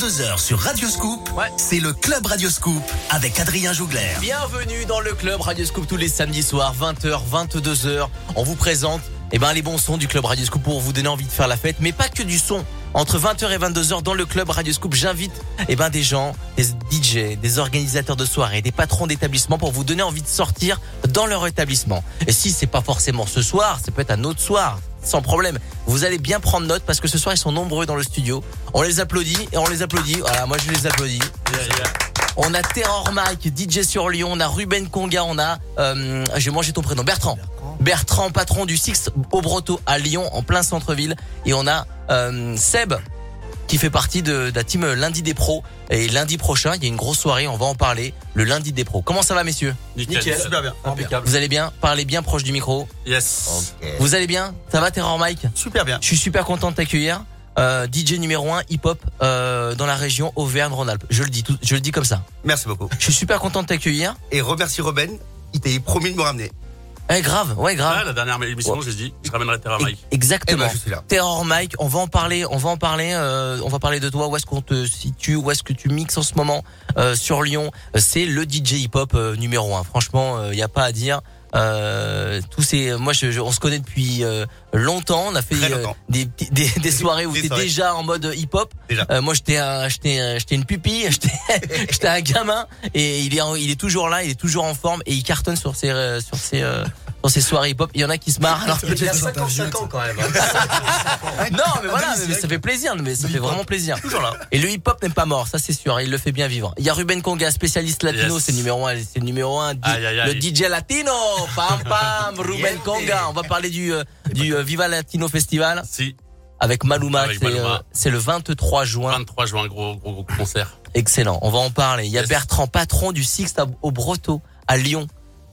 22h sur Radio Scoop, Ouais. c'est le Club Radio Scoop avec Adrien Jougler. Bienvenue dans le club Radio Scoop tous les samedis soirs, 20h, 22h. On vous présente eh ben, les bons sons du club Radio Scoop pour vous donner envie de faire la fête, mais pas que du son. Entre 20h et 22h dans le club Radio Scoop, j'invite eh ben, des gens, des DJ, des organisateurs de soirées, des patrons d'établissements pour vous donner envie de sortir dans leur établissement. Et si c'est pas forcément ce soir, c'est peut-être un autre soir. Sans problème. Vous allez bien prendre note parce que ce soir ils sont nombreux dans le studio. On les applaudit et on les applaudit. Voilà, moi je les applaudis. On a Terror Mike, DJ sur Lyon, on a Ruben Conga, on a, euh, j'ai mangé ton prénom, Bertrand. Bertrand, patron du Six au Broto à Lyon, en plein centre-ville. Et on a euh, Seb, qui fait partie de, de la team Lundi des Pros. Et lundi prochain, il y a une grosse soirée, on va en parler, le Lundi des Pros. Comment ça va, messieurs? Nickel. Super bien. Impeccable. Vous allez bien? Parlez bien proche du micro. Yes. Vous allez bien? Ça va, Terror Mike? Super bien. Je suis super content de t'accueillir. Euh, DJ numéro 1 hip-hop euh, dans la région Auvergne-Rhône-Alpes. Je le dis tout, je le dis comme ça. Merci beaucoup. Je suis super content de t'accueillir. Et remercie Robin. Il t'avait promis de me ramener. Eh, grave, ouais, grave. Ah, la dernière émission, j'ai dit, je ramènerai Terra E- Mike. Eh Exactement. ben, je suis là. Terror Mike, on va en parler, on va en parler, euh, on va parler de toi, où est-ce qu'on te situe, où est-ce que tu mixes en ce moment euh, sur Lyon. C'est le DJ hip-hop euh, numéro un. Franchement, il y a pas à dire. Euh, tous ces, moi, je, je- on se connaît depuis euh, longtemps. On a fait euh, longtemps. des, petits- des, des soirées où t'es déjà en mode hip-hop. Euh, moi, j'étais un, j'étais, un- j'étais une pupille, j'étais, j'étais un gamin, et il est, il est toujours là, il est toujours en forme, et il cartonne sur ses, sur ses, sur ses soirées hip-hop. Il y en a qui se marrent. Alors, Il a 55 ans quand même. non, mais voilà, mais ça fait plaisir, mais ça fait vraiment plaisir. Toujours là. Et le hip-hop n'est pas mort, ça c'est sûr, il le fait bien vivre. Il y a Ruben Conga, spécialiste latino, Yes. c'est le numéro un, c'est le numéro un, di- Aïe, aïe, aïe. le DJ latino, pam pam, Ruben Conga. On va parler du euh, du euh, Viva Latino Festival Si, avec Maluma, c'est euh, c'est le 23 juin. 23 juin, gros, gros, gros concert. Excellent, on va en parler. Il y a Yes. Bertrand, patron du Sixte au Broto à Lyon.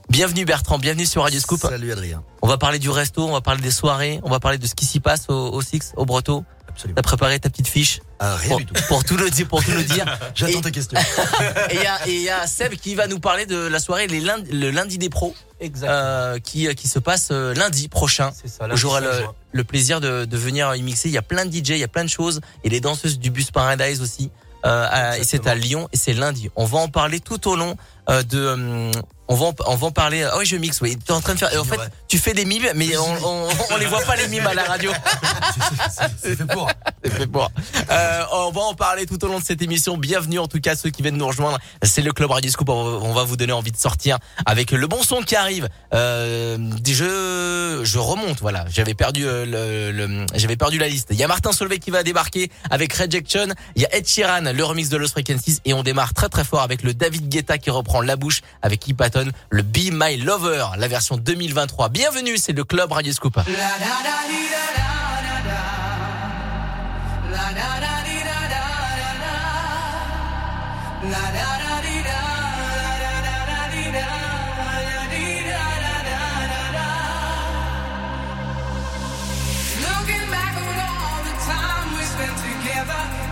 Bienvenue Bertrand, bienvenue sur Radio Scoop. Salut Adrien. On va parler du resto, on va parler des soirées, on va parler de ce qui s'y passe au, au Six, au Broto. Absolument. T'as préparé ta petite fiche Ah, rien pour, du tout. pour tout le dire, pour tout le dire. J'attends tes questions. Et il y a, y Seb qui va nous parler de la soirée les lundi, le lundi des pros euh, qui qui se passe euh, lundi prochain. C'est ça. J'aurai le, le plaisir de, de venir y mixer. Il y a plein de DJ, il y a plein de choses et les danseuses du bus Paradise aussi. Euh, et c'est à Lyon et c'est lundi. On va en parler tout au long euh, de. euh, on va en, on va en parler. Ah oui, je mixe. Oui, tu es en train de faire. et en fait, tu fais des mimes, mais on, on, on les voit pas les mimes à la radio. C'est fait pour. C'est fait pour. Euh, on va en parler tout au long de cette émission. Bienvenue en tout cas ceux qui viennent nous rejoindre. C'est le club Radio Scoop. On va- on va vous donner envie de sortir avec le bon son qui arrive. Euh, je je remonte. Voilà, j'avais perdu euh, le, le- j'avais perdu la liste. Il y a Martin Solveig qui va débarquer avec Rejection. Il y a Ed Sheeran, le remix de Lost Frequencies et on démarre très très fort avec le David Guetta qui reprend la bouche avec Keith Patton, le Be My Lover, la version 2023. Bienvenue, c'est le club Radio Scoop.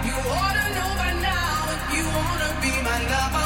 You know you wanna be my lover,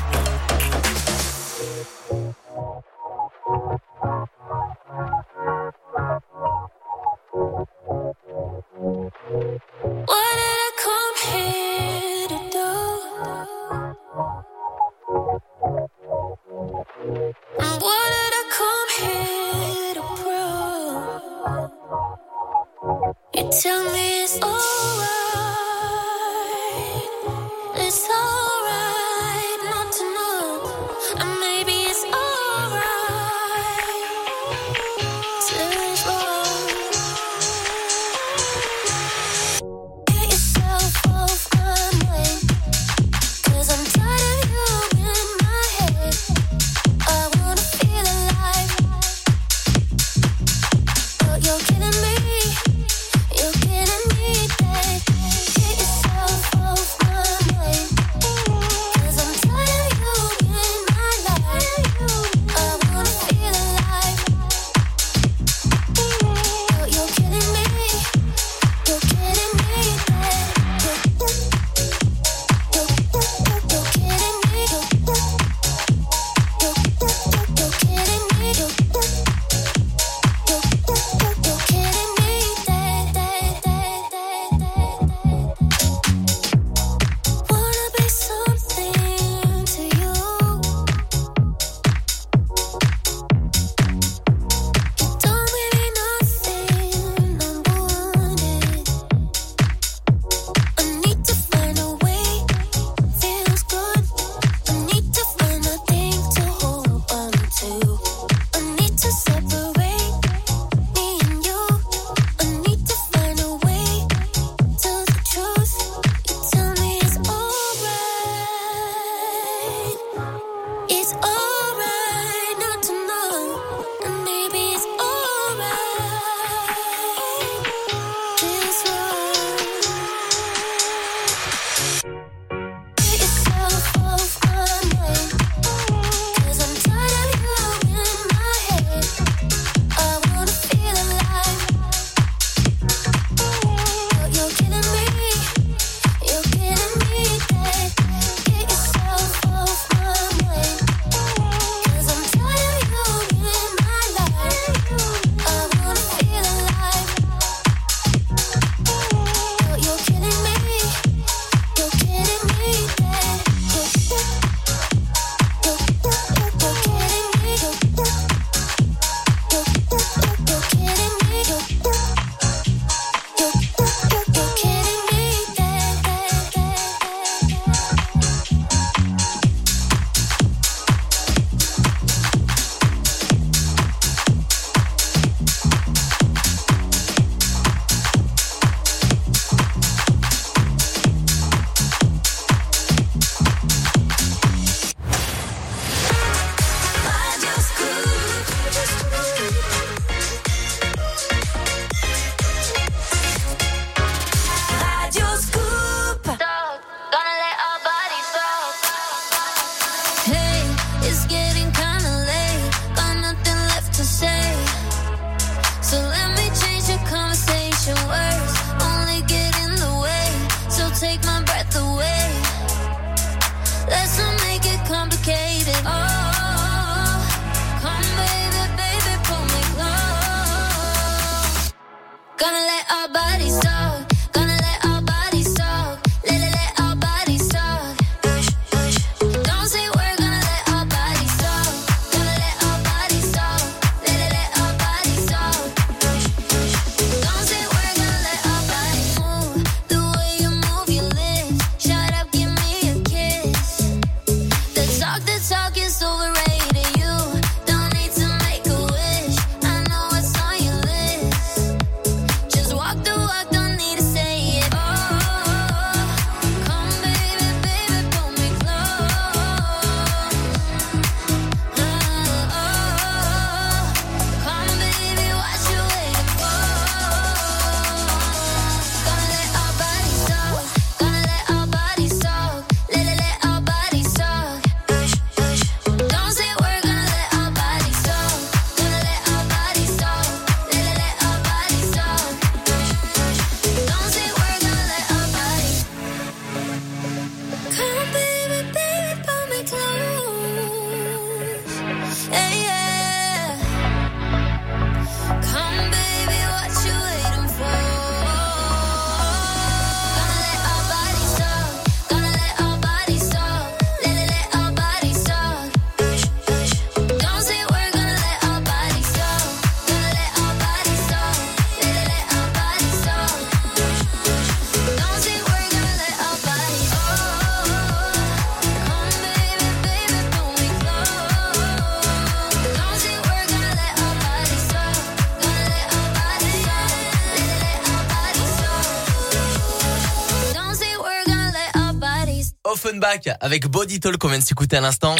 Avec Body Talk qu'on vient de s'écouter à l'instant.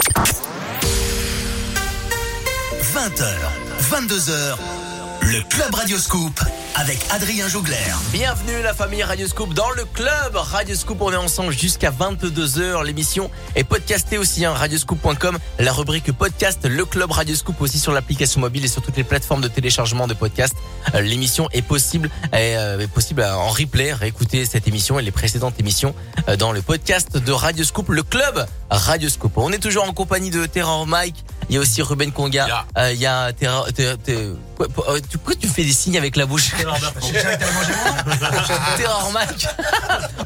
20h, 22h, le Club Radio Scoop avec Adrien Jougler. Bienvenue la famille Radioscoop dans le club Radioscoop. On est ensemble jusqu'à 22h. L'émission est podcastée aussi, hein, radioscoop.com. La rubrique podcast, le club Radioscoop aussi sur l'application mobile et sur toutes les plateformes de téléchargement de podcast. Euh, L'émission est possible, est, euh, est possible en replay. Réécouter cette émission et les précédentes émissions euh, dans le podcast de Radioscoop, le club Radioscoop. On est toujours en compagnie de Terror Mike. Il y a aussi Ruben Conga. Ya. Euh, Il y a Terror. Ter- Ter- quoi- euh, tu- Pourquoi tu fais des signes avec la bouche Terror Mike.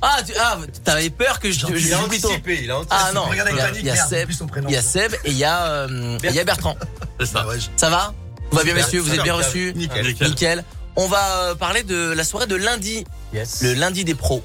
ah, tu ah, t'avais peur que je, je, Il a anticipé, il a anticipé. Ah non, il y a, panique, il y a merde, Seb, plus son prénom. il y a Seb et il y a, euh, il y a Bertrand. C'est ça. Ouais, Ça va Tout va bien, messieurs Vous êtes bien reçus nickel. Nickel. Nickel. On va euh, parler de la soirée de lundi, Yes. le lundi des pros.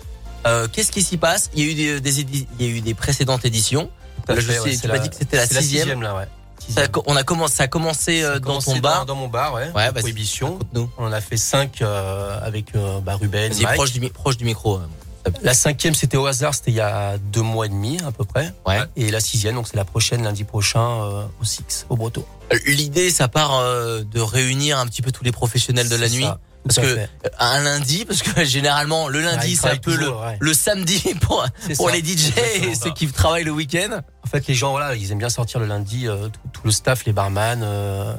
Euh, Qu'est-ce qui s'y passe? Il y a eu des, des il y a eu des précédentes éditions. Là, je fait, sais, ouais, tu m'as la- dit que c'était la c'est sixième. là, ouais. Ça on a commencé, ça a commencé euh, Ça a dans commencé ton bar. Dans mon bar, ouais. Ouais, vas-y. Prohibition. On en a fait cinq euh, avec euh, bah, Ruben, Mike. proche du, proche du micro. euh. La cinquième, c'était au hasard, c'était il y a deux mois et demi à peu près. Ouais. Et la sixième, donc c'est la prochaine lundi prochain euh, au Six, au Breton. L'idée, ça part euh, de réunir un petit peu tous les professionnels de la nuit. Parce que fait. euh, un lundi, parce que généralement le lundi c'est un peu le, ouais. le samedi pour, C'est pour ça. les DJ et ceux qui travaillent le week-end. En fait, les gens, voilà, ils aiment bien sortir le lundi, euh, tout, tout le staff, les barman, euh,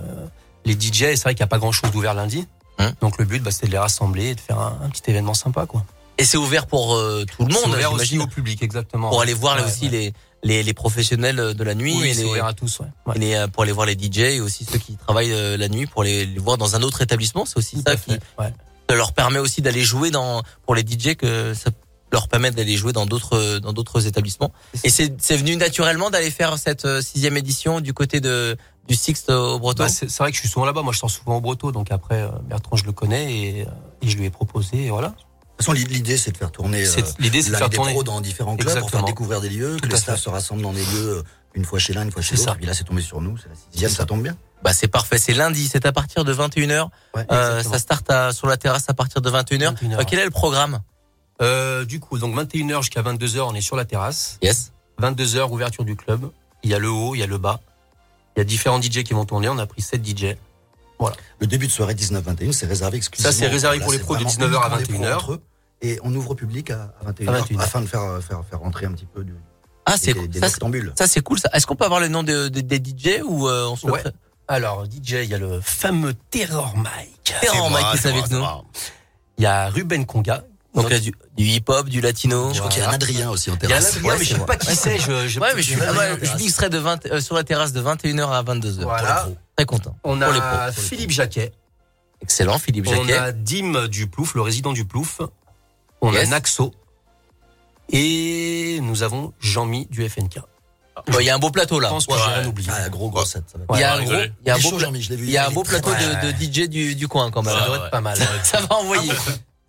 les DJ. Et C'est vrai qu'il n'y a pas grand chose d'ouvert lundi. Hum. Donc le but, bah, c'était de les rassembler et de faire un, un petit événement sympa, quoi. Et c'est ouvert pour euh, tout le C'est monde, ouvert aussi au public, exactement. pour aller voir là aussi ouais. les, les les professionnels de la nuit Oui, et, c'est les, ouvert à tous, ouais. Ouais. et les, euh, pour aller voir les DJ et aussi ceux qui travaillent euh, la nuit pour les, les voir dans un autre établissement. C'est aussi Tout ça qui ouais. ça leur permet aussi d'aller jouer dans pour les DJ que ça leur permet d'aller jouer dans d'autres dans d'autres établissements. Et c'est venu naturellement d'aller faire cette euh, sixième édition du côté de du Sixte au Breton. Bah, c'est vrai que je suis souvent là-bas. Moi, je sors souvent au Breton. Donc après, euh, Bertrand, je le connais et, euh, et je lui ai proposé. Et voilà. De toute façon, l'idée, c'est de faire tourner euh, L'idée, c'est de la faire des tourner. pros dans différents clubs pour faire Exactement. découvrir des lieux, que les staffs se rassemblent dans des lieux, euh, une fois chez l'un, une fois chez C'est l'autre. ça. Et là, c'est tombé sur nous, c'est la sixième, ça ça. tombe bien. Bah c'est parfait, c'est lundi, c'est à partir de 21h. Ouais. Euh, Exactement. ça start à, sur la terrasse à partir de 21h. 21h. Euh, quel est le programme? Euh, du coup, donc 21h jusqu'à 22h, on est sur la terrasse. Yes. 22h, ouverture du club. Il y a le haut, il y a le bas. Il y a différents DJ qui vont tourner. On a pris 7 DJ. Le début de soirée 19-21, c'est réservé exclusivement. Ça, c'est réservé Là, pour les pros de vraiment 19h à uniquement des pros 21h. Et on ouvre public à à 21h, À 21h. afin de faire, euh, faire, faire rentrer un petit peu du, Ah c'est des ça, c'est- noctambules. ça c'est cool ça. Est-ce qu'on peut avoir le nom de, de- des DJ ou euh, on se le Ouais. pré- Alors, DJ, il y a le fameux Terror Mike. Terror Mike qui est avec nous. Il y a Ruben Conga. Donc là, du, du hip-hop, du latino. Je crois qu'il y a un Adrien aussi en Il y a un terrasse. Adrien, Ouais, mais je sais pas qui c'est. Je, je- Ouais, mais je il y a terrasse. serai de 20, euh, sur la terrasse de 21h à 22h. Voilà. Très content. On Pour les pros, a pour les Philippe Jacquet. Excellent, Philippe On Jacquet. a Dim du Plouf, le résident du Plouf. On Yes. a Naxo. Et nous avons Jean-Mi du FNK. Bon, Il y a un beau plateau là. Je pense que Ouais. j'ai rien oublié. Ah, gros, gros set. Il y a un gros, il y a un beau, il y a un beau plateau de, Ouais. de DJ du, du coin quand même. Ça doit ouais. être pas mal. Ça va envoyer.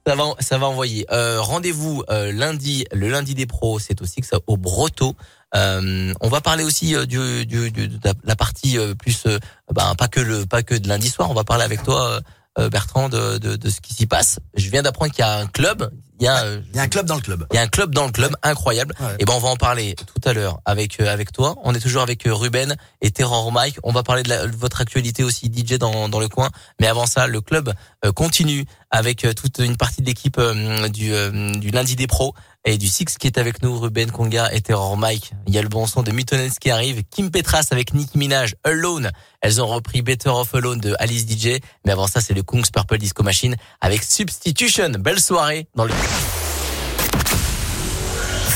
Ça va, ça va envoyer. Euh, Rendez-vous euh, lundi, le lundi des pros, c'est aussi que ça au Broto. Euh, on va parler aussi du, du, du- de la- partie plus, ben, pas que le, pas que de lundi soir. On va parler avec toi, Bertrand, de, de, de ce qui s'y passe. Je viens d'apprendre qu'il y a un club. Il y a, euh, Il y a un club dans le club. il y a un club dans le club incroyable. Ouais. Et ben on va en parler tout à l'heure avec euh, avec toi. On est toujours avec euh, Ruben et Terror Mike. On va parler de, la- de votre actualité aussi DJ dans dans le coin. Mais avant ça, le club euh, continue avec euh, toute une partie de l'équipe euh, du euh, du lundi des pros et du Six qui est avec nous, Ruben Conga et Terror Mike. Il y a le bon son de Mytonens qui arrive, Kim Petras avec Nicki Minaj, Alone. Elles ont repris Better Off Alone de Alice DJ. Mais avant ça, c'est le Kungs Purple Disco Machine avec Substitution. Belle soirée dans le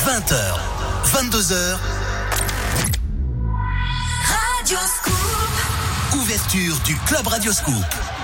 20h, 22h, Radio Scoop. ouverture du Club Radio Scoop.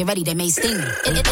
Get ready, they may sting.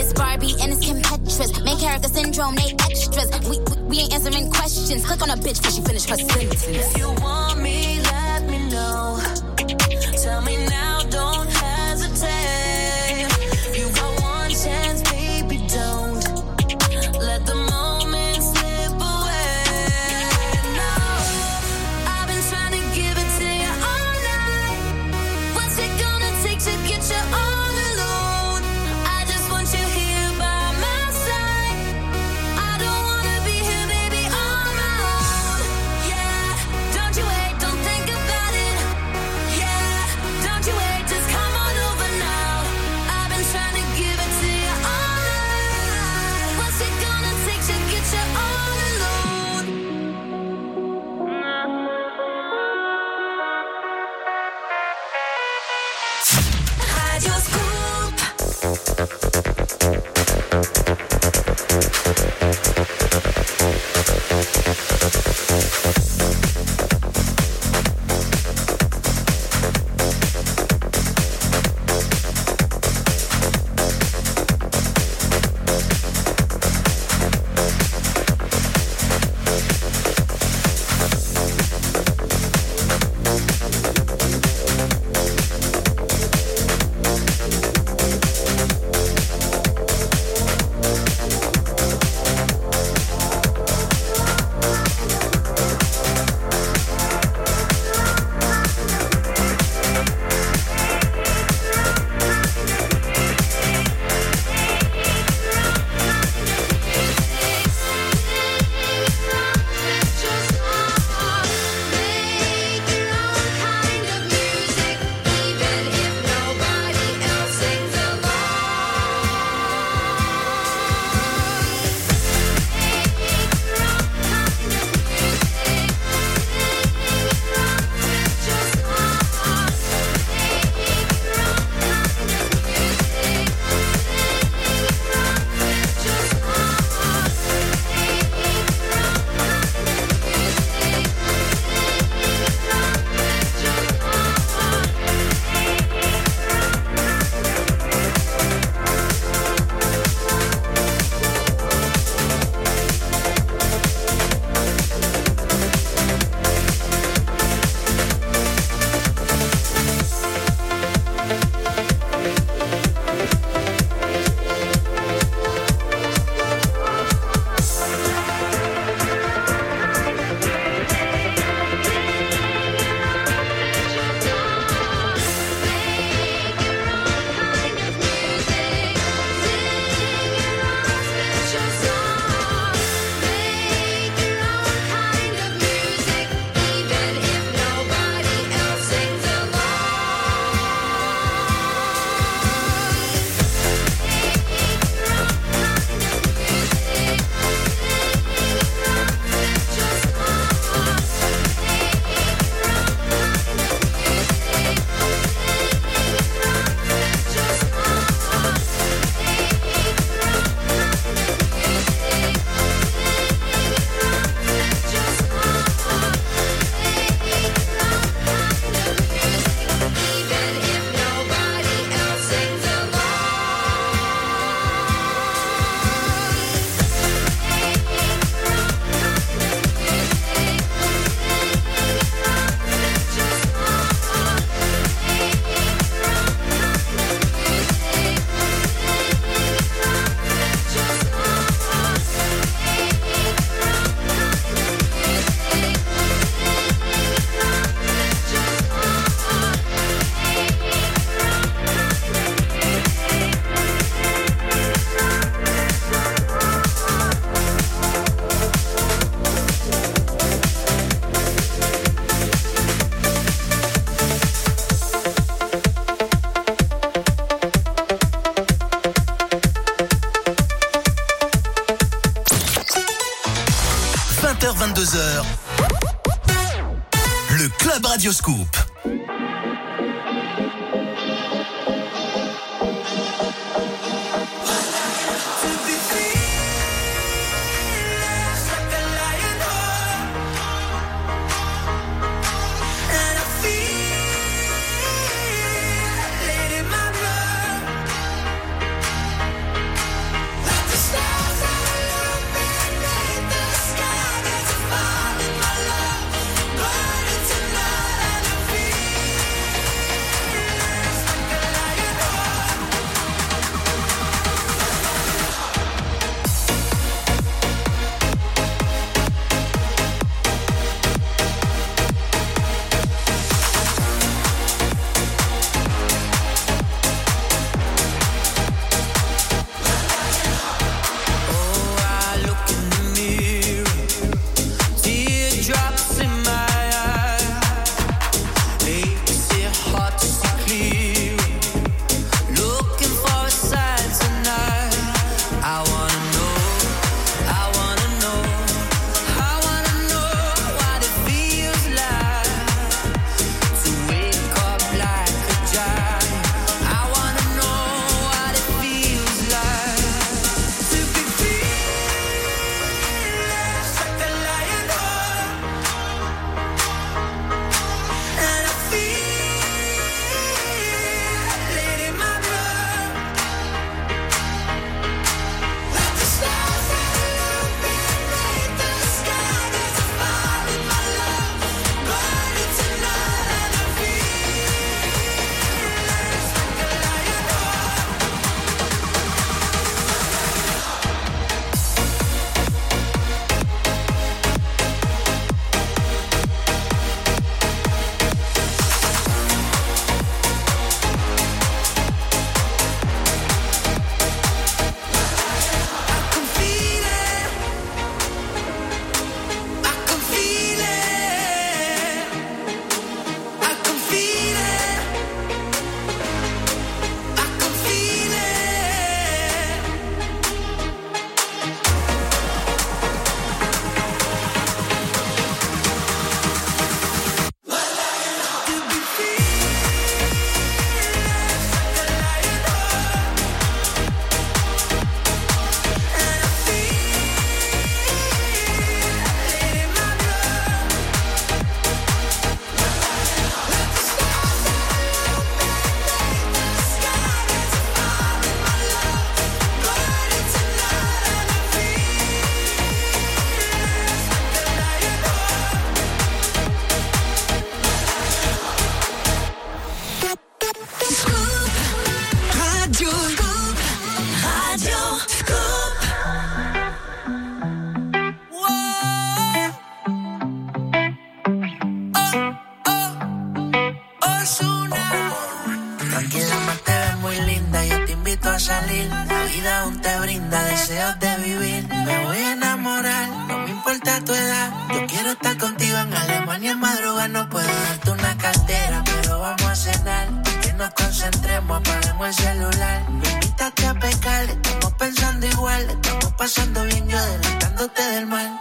Nos concentremos, apagamos el celular. Me invitaste a pecar, estamos pensando igual. Estamos pasando bien, yo adelantándote del mal.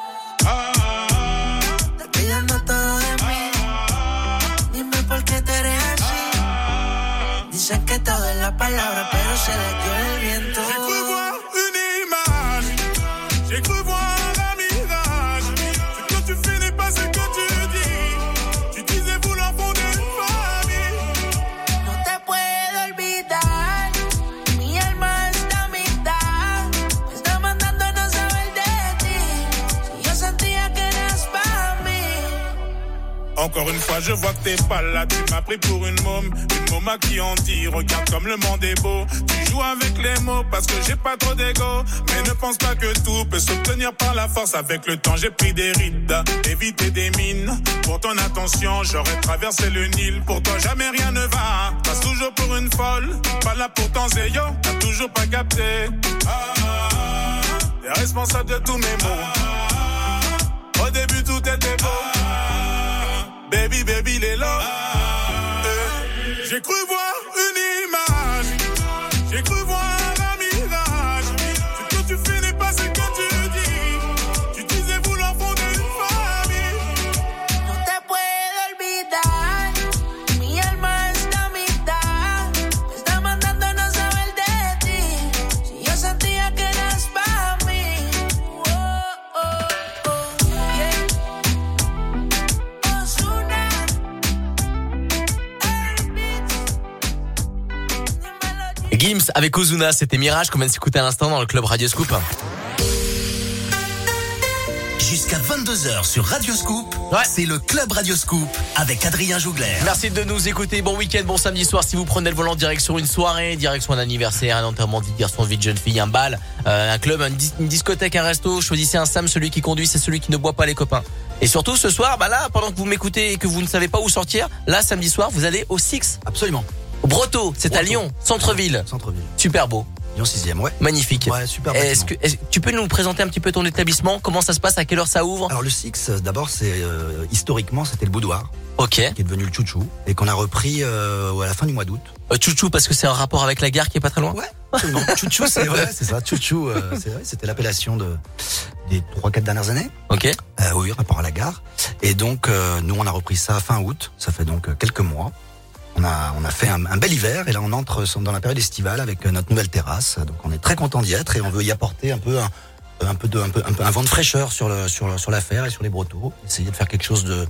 Te pidiendo todo de mí. Dime por qué te eres así. Dicen que todo es la palabra, pero se le dio el viento. Encore une fois, je vois que t'es pas là. Tu m'as pris pour une môme, une môme à qui on dit Regarde comme le monde est beau. Tu joues avec les mots parce que j'ai pas trop d'ego. Mais ne pense pas que tout peut s'obtenir par la force. Avec le temps, j'ai pris des rides, éviter des mines. Pour ton attention, j'aurais traversé le Nil. Pour toi, jamais rien ne va. Passe toujours pour une folle. Pas là pour ton zéyo, t'as toujours pas capté. Ah, ah, ah. T'es responsable de tous mes mots. Au début, tout était beau. Baby, baby, les lots. Eh, J'ai cru voir Gims avec Ozuna, c'était Mirage qu'on vient de s'écouter à l'instant dans le club Radio Scoop. Jusqu'à 22h sur Radio Scoop, Ouais. c'est le Club Radio Scoop avec Adrien Jougler. Merci de nous écouter. Bon week-end, bon samedi soir. Si vous prenez le volant direction une soirée, direction un anniversaire, un enterrement de vie de garçon, vie de jeune fille, un bal, euh, un club, dis- une discothèque, un resto, choisissez un Sam. Celui qui conduit, c'est celui qui ne boit pas les copains. Et surtout ce soir, bah là, pendant que vous m'écoutez et que vous ne savez pas où sortir, là samedi soir, vous allez au Six, Absolument. Au Broto. C'est à. Lyon, centre-ville. Centre-ville. Super beau, Lyon 6ème, ouais. magnifique. Ouais, super Est-ce que tu peux nous présenter un petit peu ton établissement? Comment ça se passe? À quelle heure ça ouvre? Alors le Six, euh, d'abord, c'est euh, historiquement, c'était le boudoir, Ok. qui est devenu le chouchou, et qu'on a repris euh, à la fin du mois d'août. Euh, Chouchou parce que c'est un rapport avec la gare qui est pas très loin? Ouais, absolument. Chouchou, c'est vrai, c'est ça. Chouchou, c'est vrai, c'était l'appellation de, des trois, quatre dernières années. Ok. Oui, rapport à la gare. Et donc, nous, on a repris ça fin août. Ça fait donc quelques mois. On a, on a fait un, bel hiver et là, on entre dans la période estivale avec euh, notre nouvelle terrasse. Donc, on est très content d'y être et on veut y apporter un peu un, un peu de, un peu- un vent de fraîcheur sur le, sur, sur l'affaire et sur les brotteaux. Essayer de faire quelque chose de,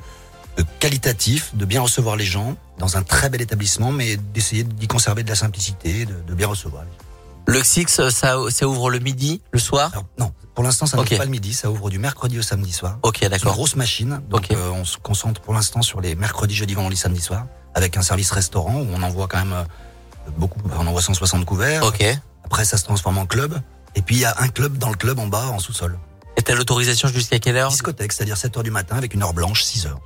de qualitatif, de bien recevoir les gens dans un très bel établissement, mais d'essayer d'y conserver de la simplicité, de, de bien recevoir. les gens. Le Six, euh, ça, ça ouvre le midi, le soir. Alors, non, pour l'instant, ça n'ouvre pas le midi. Ça ouvre du mercredi au samedi soir. Ok, C'est une d'accord. grosse machine. Donc Ok. euh, on se concentre pour l'instant sur les mercredis, jeudi, vendredi, samedi soir, avec un service restaurant où on envoie quand même euh, beaucoup, on envoie 160 couverts. Ok. Après ça se transforme en club. Et puis il y a un club dans le club en bas, en sous-sol. Et t'as l'autorisation jusqu'à quelle heure Discothèque, c'est-à-dire 7 heures du matin avec une heure blanche, 6 heures.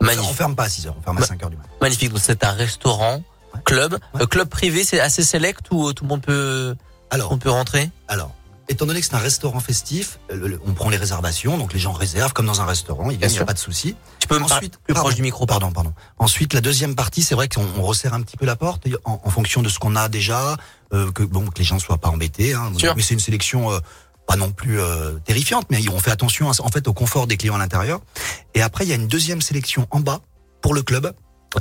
On Magnifique. ferme pas à 6 heures, on ferme à Ma- 5 heures du matin. Magnifique. Donc c'est un restaurant. Club, Ouais. Euh, club privé. C'est assez select ou euh, tout le monde peut, Alors, on peut rentrer? alors, étant donné que c'est un restaurant festif, euh, on prend les réservations, donc les gens réservent comme dans un restaurant, il n'y a pas de souci. Tu peux Ensuite, plus pardon, proche du micro. Pardon, pardon. Ensuite, la deuxième partie, c'est vrai qu'on on resserre un petit peu la porte en, en fonction de ce qu'on a déjà, euh, que bon, que les gens soient pas embêtés. Hein. Mais c'est une sélection euh, pas non plus euh, terrifiante, mais on fait attention à- en fait au confort des clients à l'intérieur. Et après, il y a une deuxième sélection en bas pour le club.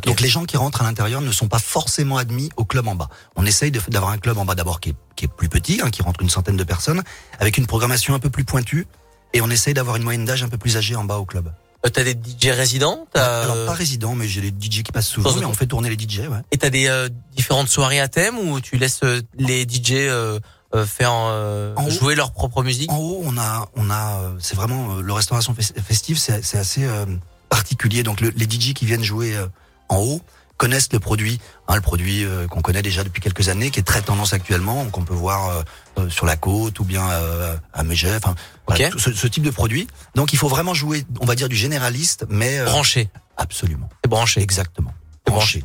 Donc les gens qui rentrent à l'intérieur ne sont pas forcément admis au club en bas. On essaye d'avoir un club en bas d'abord qui est, qui est plus petit, hein, qui rentre une centaine de personnes, avec une programmation un peu plus pointue, et on essaye d'avoir une moyenne d'âge un peu plus âgée en bas au club. Euh, T'as des DJ résidents t'as, Alors pas résident, mais j'ai les DJ qui passent souvent, mais on fait tourner les DJ, ouais. Et t'as des euh, différentes soirées à thème ou tu laisses euh, les DJ euh, euh, faire euh, En haut. jouer leur propre musique? En haut, on a, on a, c'est vraiment euh, le restauration fes- festive, c'est c'est assez euh, particulier. Donc le- les DJ qui viennent jouer euh, en haut connaissent le produit, hein, le produit euh, qu'on connaît déjà depuis quelques années, qui est très tendance actuellement, qu'on peut voir euh, euh, sur la côte ou bien euh, à Megève, enfin voilà, Ok. tout ce, ce type de produit. Donc il faut vraiment jouer, on va dire du généraliste, mais euh, Branché. absolument. C'est branché. Exactement. C'est Branché.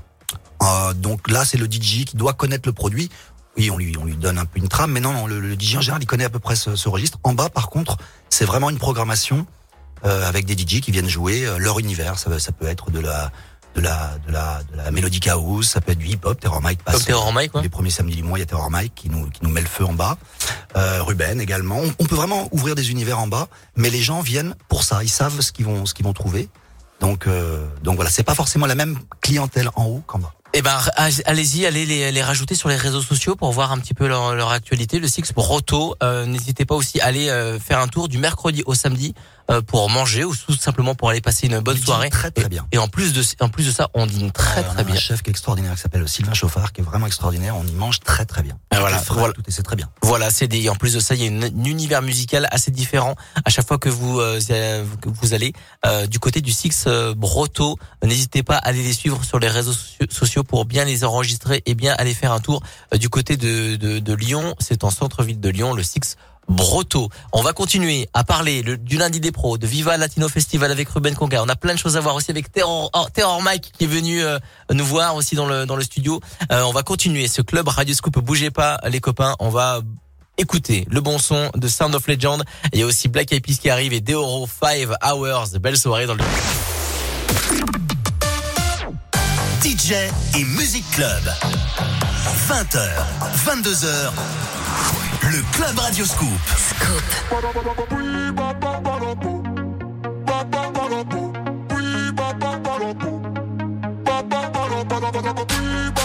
Euh, donc là, c'est le DJ qui doit connaître le produit. Oui, on lui, on lui donne un peu une trame, mais non, non le, le DJ en général, il connaît à peu près ce, ce registre. En bas, par contre, c'est vraiment une programmation euh, avec des DJ qui viennent jouer euh, leur univers. Ça, ça peut être de la, de la, de la, de la melodic house, ça peut être du hip-hop. Terror Mike passe. Comme Terror Mike, quoi. Les premiers samedis du mois, il y a Terror Mike qui nous, qui nous met le feu en bas. Euh, Ruben également. On, on peut vraiment ouvrir des univers en bas, mais les gens viennent pour ça. Ils savent ce qu'ils vont, ce qu'ils vont trouver. Donc, euh, donc voilà, c'est pas forcément la même clientèle en haut qu'en bas. Eh ben, allez-y, allez les, les rajouter sur les réseaux sociaux pour voir un petit peu leur, leur actualité. Le Six Broto, euh, n'hésitez pas aussi à aller euh, faire un tour du mercredi au samedi pour manger ou tout simplement pour aller passer une bonne soirée. très, très et, bien. Et en plus de en plus de ça, on dîne très Euh, on a très bien. Un chef qui est extraordinaire qui s'appelle Sylvain Chauffard, qui est vraiment extraordinaire. On y mange très très bien. Ah, voilà, frais, voilà. tout est c'est très bien. Voilà, c'est des. En plus de ça, il y a une, un univers musical assez différent à chaque fois que vous euh, que vous allez euh, du côté du Six euh, Broto. N'hésitez pas à aller les suivre sur les réseaux sociaux pour bien les enregistrer et bien aller faire un tour euh, du côté de, de, de Lyon. C'est en centre-ville de Lyon, le Six Broto. On va continuer à parler le- du lundi des pros, de Viva Latino Festival avec Ruben Conga. On a plein de choses à voir aussi avec Terror, oh, Terror Mike qui est venu euh, nous voir aussi dans le dans le studio. Euh, on va continuer ce club Radio Scoop. Bougez pas les copains. On va écouter le bon son de Sound of Legend. Il y a aussi Black Eyed qui arrive et Deoro 5 Hours. Belle soirée dans le DJ et Music Club. 20h, 22h, le Club Radio Scoop. Yo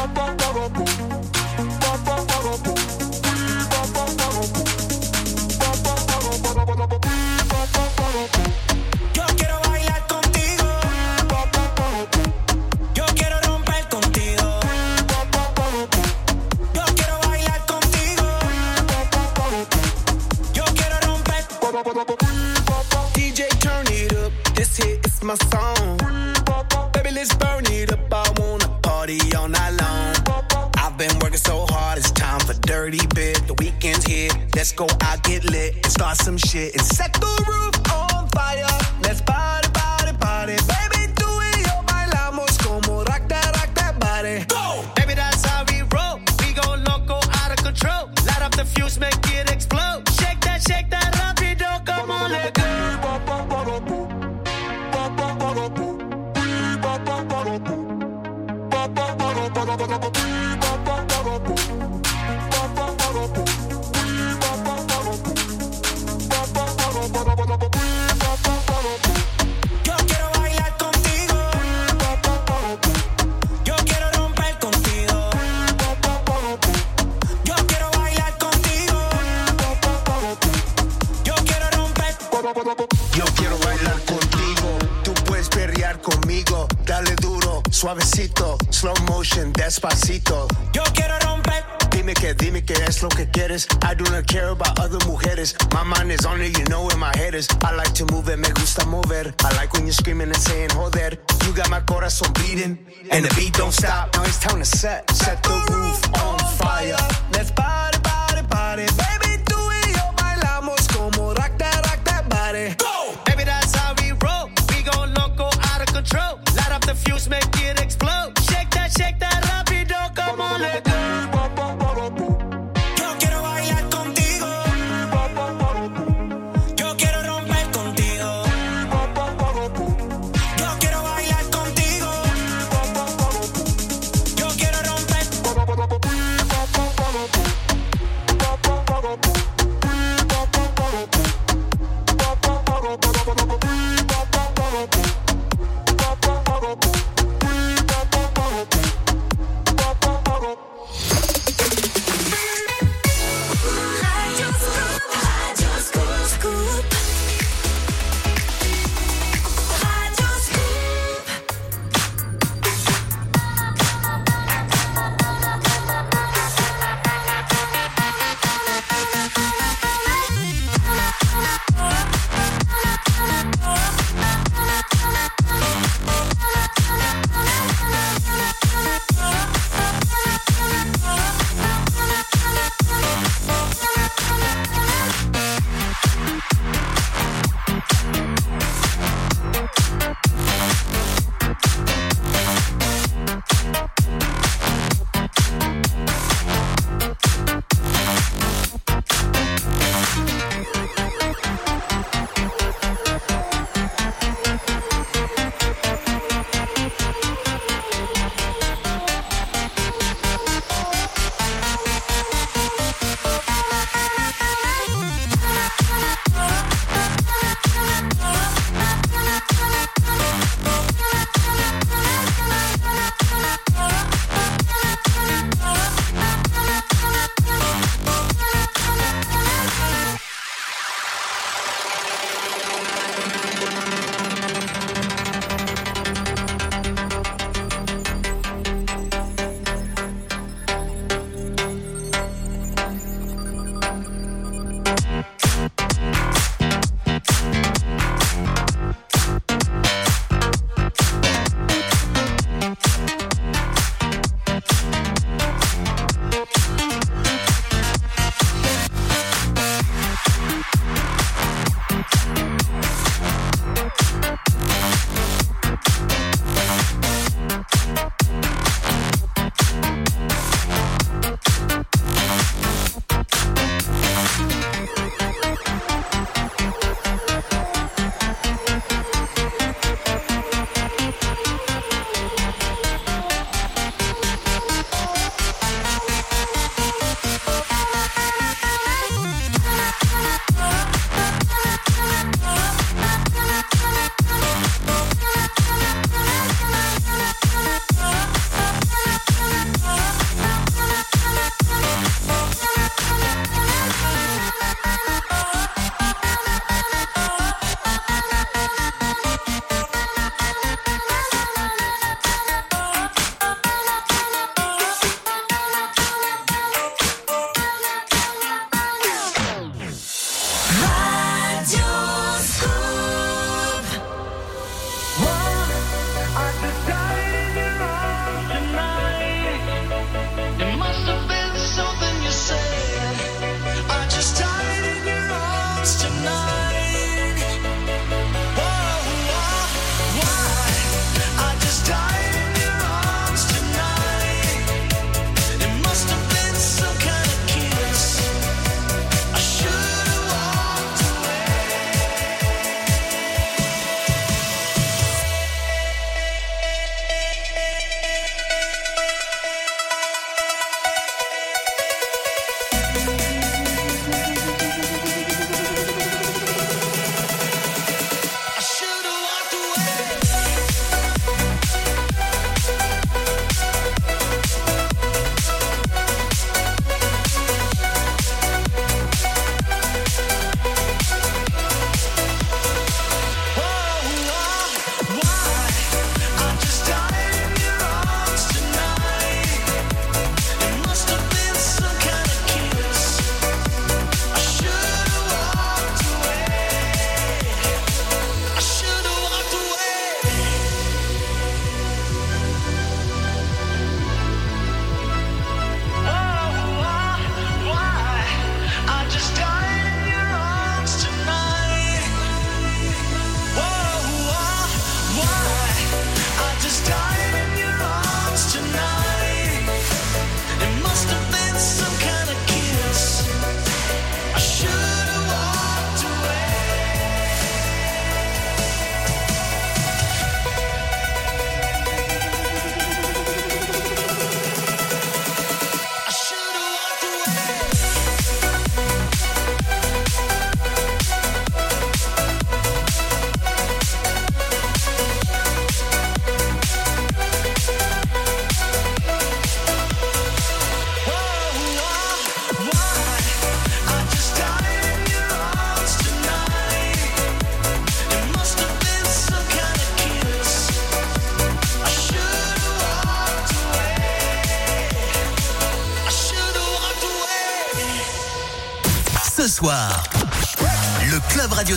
some shit. And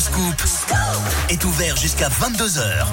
Scoop est ouvert jusqu'à 22h.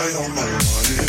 I don't know what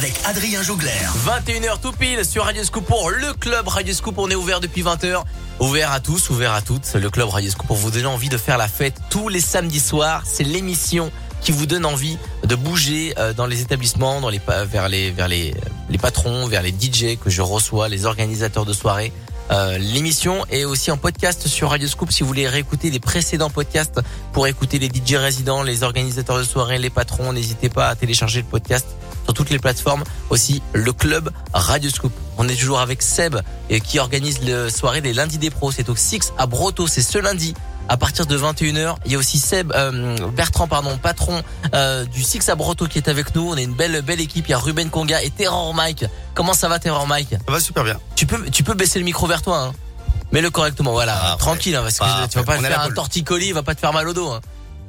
avec Adrien Jougler. 21h tout pile sur Radio Scoop pour le club Radio Scoop. On est ouvert depuis 20h. Ouvert à tous, ouvert à toutes. Le club Radio Scoop pour vous donner envie de faire la fête tous les samedis soirs. C'est l'émission qui vous donne envie de bouger euh, dans les établissements, dans les, vers les, patrons, vers les DJ que je reçois, les organisateurs de soirées. Euh, L'émission est aussi en podcast sur Radio Scoop si vous voulez réécouter les précédents podcasts pour écouter les DJ résidents, les organisateurs de soirées, les patrons. N'hésitez pas à télécharger le podcast toutes les plateformes. Aussi le club Radio Scoop. On est toujours avec Seb et qui organise le soirée des lundis des pros. C'est au Six à Broto. C'est ce lundi à partir de 21h. Il y a aussi Seb, euh, Bertrand, pardon, patron euh, du Six à Broto qui est avec nous. On est une belle belle équipe. Il y a Ruben Conga et Terror Mike. Comment ça va Terror Mike? Ça va super bien. Tu peux tu peux baisser le micro vers toi. Hein. Mets-le correctement. Voilà, tranquille. Hein, parce que Ah, tu vas pas te faire un torticolis, il va pas te faire mal au dos. Hein.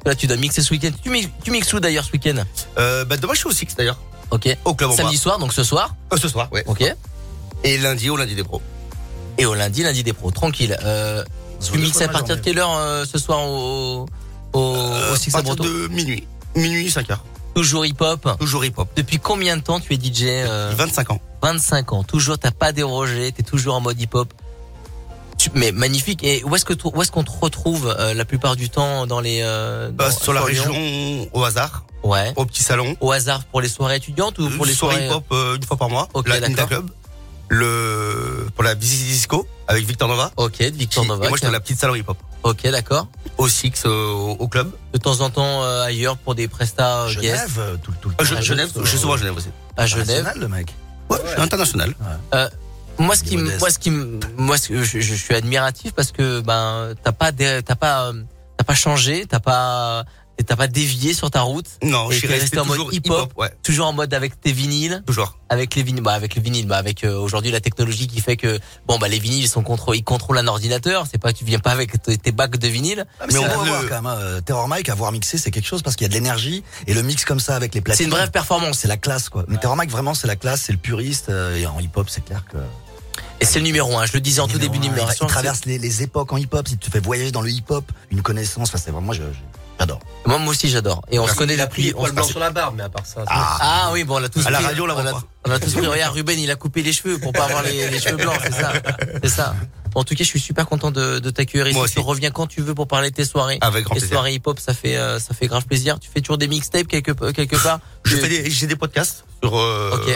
Là, tu dois mixer ce week-end. Tu mixes où d'ailleurs ce week-end? Euh, bah, demain, je suis au Six d'ailleurs. Ok. Au club en Samedi soir, donc ce soir. Euh, ce soir, ouais. Ok. Et lundi au lundi des pros. Et au lundi, lundi des pros. Tranquille. Euh, tu mixes à partir de quelle heure euh, ce soir au, au, au Six à à partir Broto de minuit. Minuit, 5 heures. Toujours hip-hop. Toujours hip-hop. Depuis combien de temps tu es DJ euh, 25 ans. 25 ans. Toujours, t'as pas dérogé. T'es toujours en mode hip-hop. Tu- Mais magnifique. Et où est-ce que où est-ce qu'on te retrouve euh, la plupart du temps dans les euh, Bah, sur la région, au hasard, Ouais. au petit salon. Au hasard pour les soirées étudiantes ou pour les soirée soirées hip-hop euh, une fois par mois. Ok, la d'accord. Ninja Club. Le, pour la visite disco avec Victor Nova. Ok, Victor Qui- Nova. Et moi, je suis dans la petite salon hip-hop. Ok, d'accord. Au Six, euh, au, au club. De temps en temps euh, ailleurs pour des prestats euh, guest. Genève, euh, tout, tout le Ah, temps. je- Genève, je suis souvent à Genève aussi. À Genève. International, le mec. Ouais, je suis international. Euh, moi, ce qui, me- Modeste. moi, ce qui, me- moi, ce que je, je suis admiratif parce que ben t'as pas, dé- t'as pas, euh, t'as pas changé, t'as pas, t'as pas dévié sur ta route. Non, Et je suis resté resté en mode toujours hip-hop. ouais. Toujours en mode avec tes vinyles, Toujours. avec les vinyles, bah avec le vinyle, bah avec euh, aujourd'hui la technologie qui fait que bon bah les vinyles ils sont contrôlés, ils contrôlent un ordinateur. C'est pas tu viens pas avec tes bacs de vinyle. Ah, mais Mais on le- voir quand même. hein. Euh, Terror Mike, avoir mixé, c'est quelque chose parce qu'il y a de l'énergie et le mix comme ça avec les platines. C'est une vraie performance. C'est la classe, quoi. Mais Terror Mike, vraiment, c'est la classe, c'est le puriste. euh, et en hip-hop, c'est clair que. Et c'est le numéro un. Je le disais en tout début Numéro un. Il traverse les, les époques en hip-hop. Il te fait voyager dans le hip-hop, une connaissance. Enfin, c'est vraiment, moi, je- je- j'adore. Moi, moi aussi j'adore. Et on se connaît Il a depuis. pris les on se- blancs sur la barbe, mais à part ça. Ah oui, bon, on l'a tous À la pris. radio, on la voit a- pas. On a tous pris. Regarde, Ruben, il a coupé les cheveux pour pas avoir les, les cheveux blancs, c'est ça. C'est ça. Bon, en tout cas, je suis super content de, de t'accueillir ici. Tu reviens quand tu veux pour parler de tes soirées. Avec grand Les plaisir. soirées hip-hop, ça fait, euh, ça fait grave plaisir. Tu fais toujours des mixtapes quelque, quelque part? Je Tu- fais des, j'ai des podcasts sur, euh, Ok.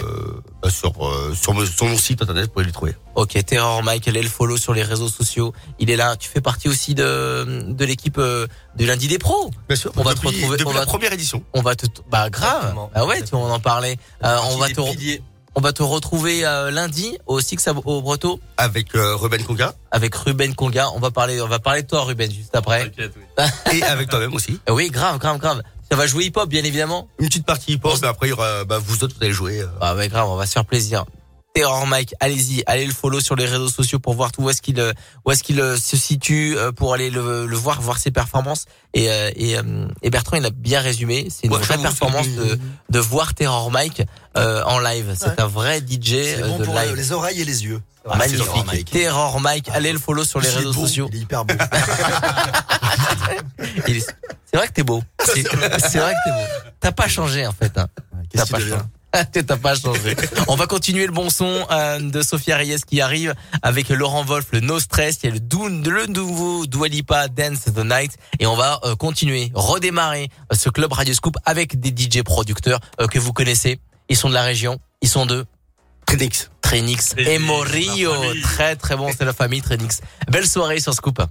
euh, sur, euh, sur, me- sur mon site internet, vous pouvez les trouver. Ok, Terror Mike, allez le follow sur les réseaux sociaux. Il est là. Tu fais partie aussi de, de l'équipe euh, de lundi des pros. Bien sûr. On va te retrouver- Depuis on la va te- première édition. On va te, bah grave. Exactement. Ah ouais, tu on en parlait. Euh, on va te. On va te retrouver euh, lundi au Six à- au Breteau Avec euh, Ruben Konga. avec Ruben Conga. On va parler, on va parler de toi, Ruben, juste après. T'inquiète, oui. Et avec toi-même aussi. Euh, Oui, grave, grave, grave. Ça va jouer hip-hop, bien évidemment. Une petite partie hip-hop, mais après, il y aura, bah, vous autres, vous allez jouer. euh, Ah ouais, grave, on va se faire plaisir. Terror Mike, allez-y, allez le follow sur les réseaux sociaux pour voir tout où est-ce qu'il euh, où est-ce qu'il euh, se situe euh, pour aller le, le voir, voir ses performances. Et et, et Bertrand, il a bien résumé. C'est une Ouais, vraie performance de de voir Terror Mike euh, en live. C'est Ouais. un vrai DJ bon de pour live. les oreilles et les yeux. Ah, Terror Magnifique. Mike. Terror Mike, allez le follow sur les Il réseaux beau, sociaux. Il est hyper beau. C'est vrai que t'es beau. C'est vrai que t'es beau. T'as pas changé en fait. Hein. T'as pas changé. T'as pas changé. On va continuer le bon son euh, de Sophia Reyes qui arrive avec Laurent Wolf, le No Stress. Il y a le, dou- le nouveau Dua Lipa Dance the Night et on va euh, continuer, redémarrer euh, ce club Radio Scoop avec des DJ producteurs euh, que vous connaissez. Ils sont de la région. Ils sont de Trinix. Trenix et Trenix, Morillo. Très très bon, c'est la famille Trenix. Belle soirée sur Scoop.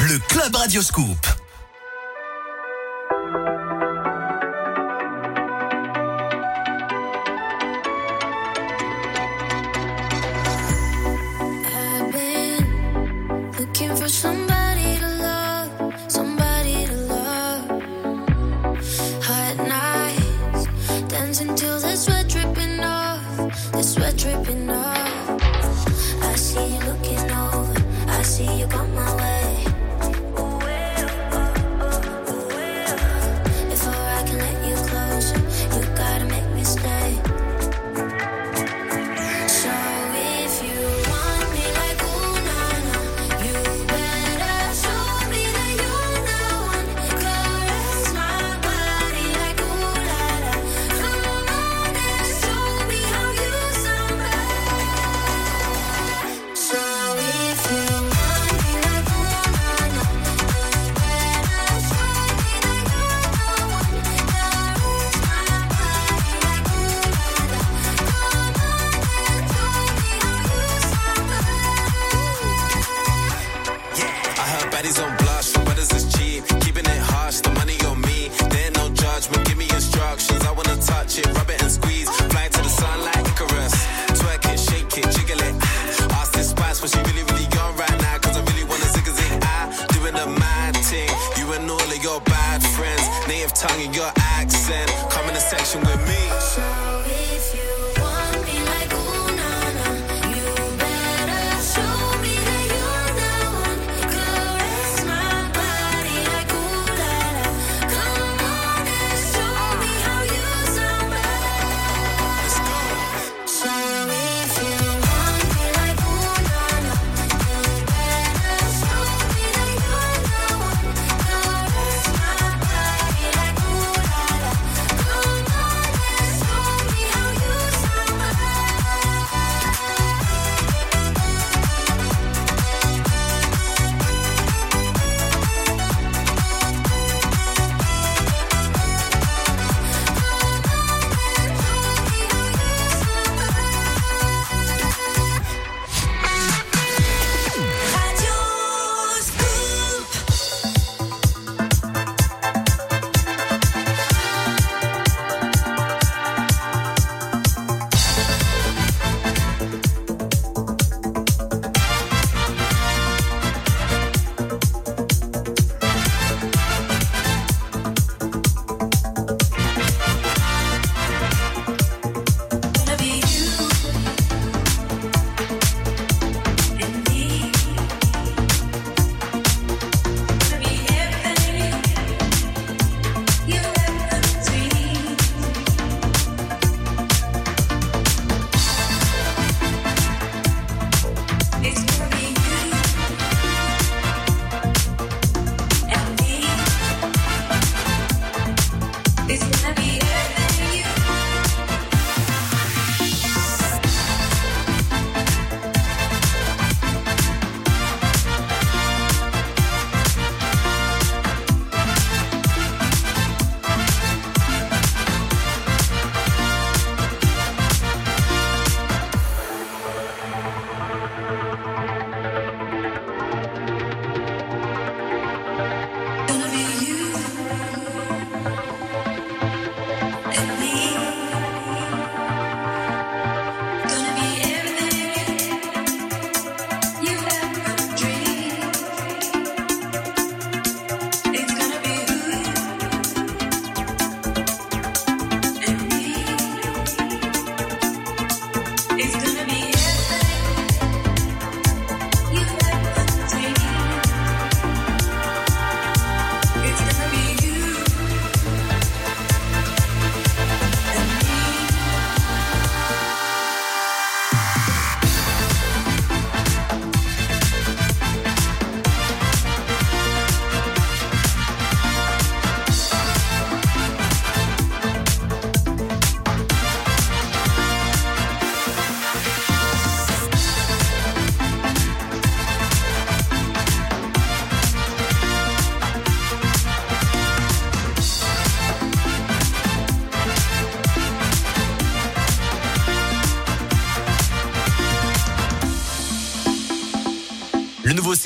Le Club Radioscoop.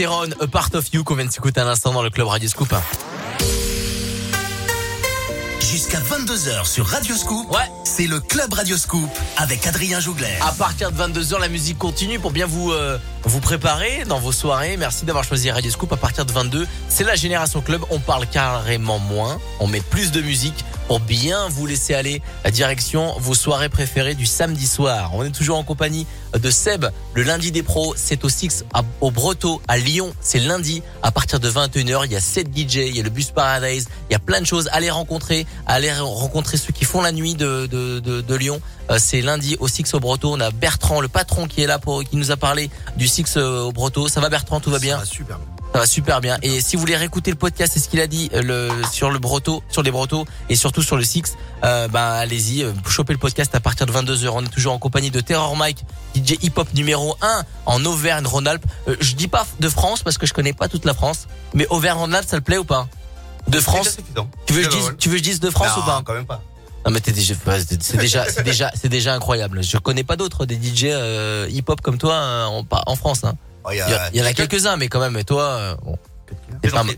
Ceron, A Part of You qu'on vient de s'écouter à l'instant dans le club Radio Scoop. Jusqu'à 22h sur Radio Scoop. Ouais. C'est le Club Radio Scoop avec Adrien Jougler. À partir de 22h, la musique continue pour bien vous euh, vous préparer dans vos soirées. Merci d'avoir choisi Radio Scoop. À partir de 22, c'est la Génération Club. On parle carrément moins. On met plus de musique pour bien vous laisser aller à direction vos soirées préférées du samedi soir. On est toujours en compagnie de Seb. Le lundi des pros, c'est au Six à- au Breteau à Lyon. C'est lundi à partir de 21h. Il y a 7 DJ, il y a le Bus Paradise, il y a plein de choses. Allez rencontrer, allez rencontrer ceux qui font la nuit de, de, de, de Lyon. Euh, c'est lundi au Six au Breteau. On a Bertrand, le patron, qui est là pour, qui nous a parlé du Six euh, au Breteau. Ça va Bertrand, tout va bien? Ça va super bien. Ça va super bien. Et si vous voulez réécouter le podcast, c'est ce qu'il a dit euh, le, sur le Breteau, sur les Breteaux et surtout sur le Six, euh, bah allez-y, euh, chopez le podcast à partir de 22h. On est toujours en compagnie de Terror Mike, DJ hip-hop numéro 1 en Auvergne-Rhône-Alpes. Euh, je dis pas de France parce que je connais pas toute la France, mais Auvergne-Rhône-Alpes, ça le plaît ou pas? De France? tu veux, que je dise, tu veux que je dise de France Non, ou pas? quand même pas. Non mais t'es déjà, c'est déjà, c'est déjà, c'est déjà incroyable. Je connais pas d'autres des DJ euh, hip-hop comme toi en, en France. Hein. Oh, il y, a- y en a quelques-uns, mais quand même, et toi, euh, bon, c'est pas, mal.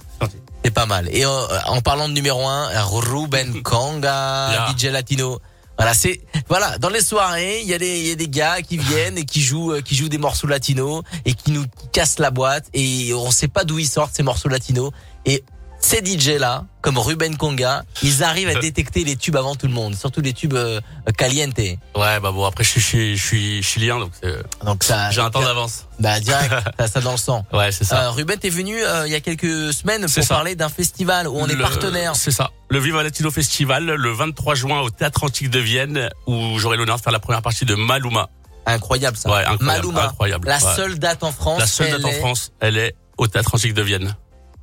c'est pas mal. Et euh, en parlant de numéro un, Ruben Kanga, Yeah. DJ latino. Voilà, c'est voilà dans les soirées, il y a des il y a des gars qui viennent et qui jouent euh, qui jouent des morceaux latinos et qui nous cassent la boîte et on sait pas d'où ils sortent ces morceaux latinos et ces DJ là, comme Ruben Conga, ils arrivent à détecter les tubes avant tout le monde, surtout les tubes euh, caliente. Ouais, bah bon, après, je suis, je suis, je suis chilien, donc c'est- Donc ça j'ai un temps d'avance. bah direct, t'as ça dans le sang. Ouais, c'est ça. Euh, Ruben, t'es venu euh, il y a quelques semaines pour ça. parler d'un festival où on est partenaire. C'est ça. Le Viva Latino Festival, le 23 juin au Théâtre Antique de Vienne, où j'aurai l'honneur de faire la première partie de Maluma. Incroyable ça. Ouais, incroyable. Maluma, incroyable. la Ouais. seule date en France. La seule date en est- France, elle est au Théâtre Antique de Vienne.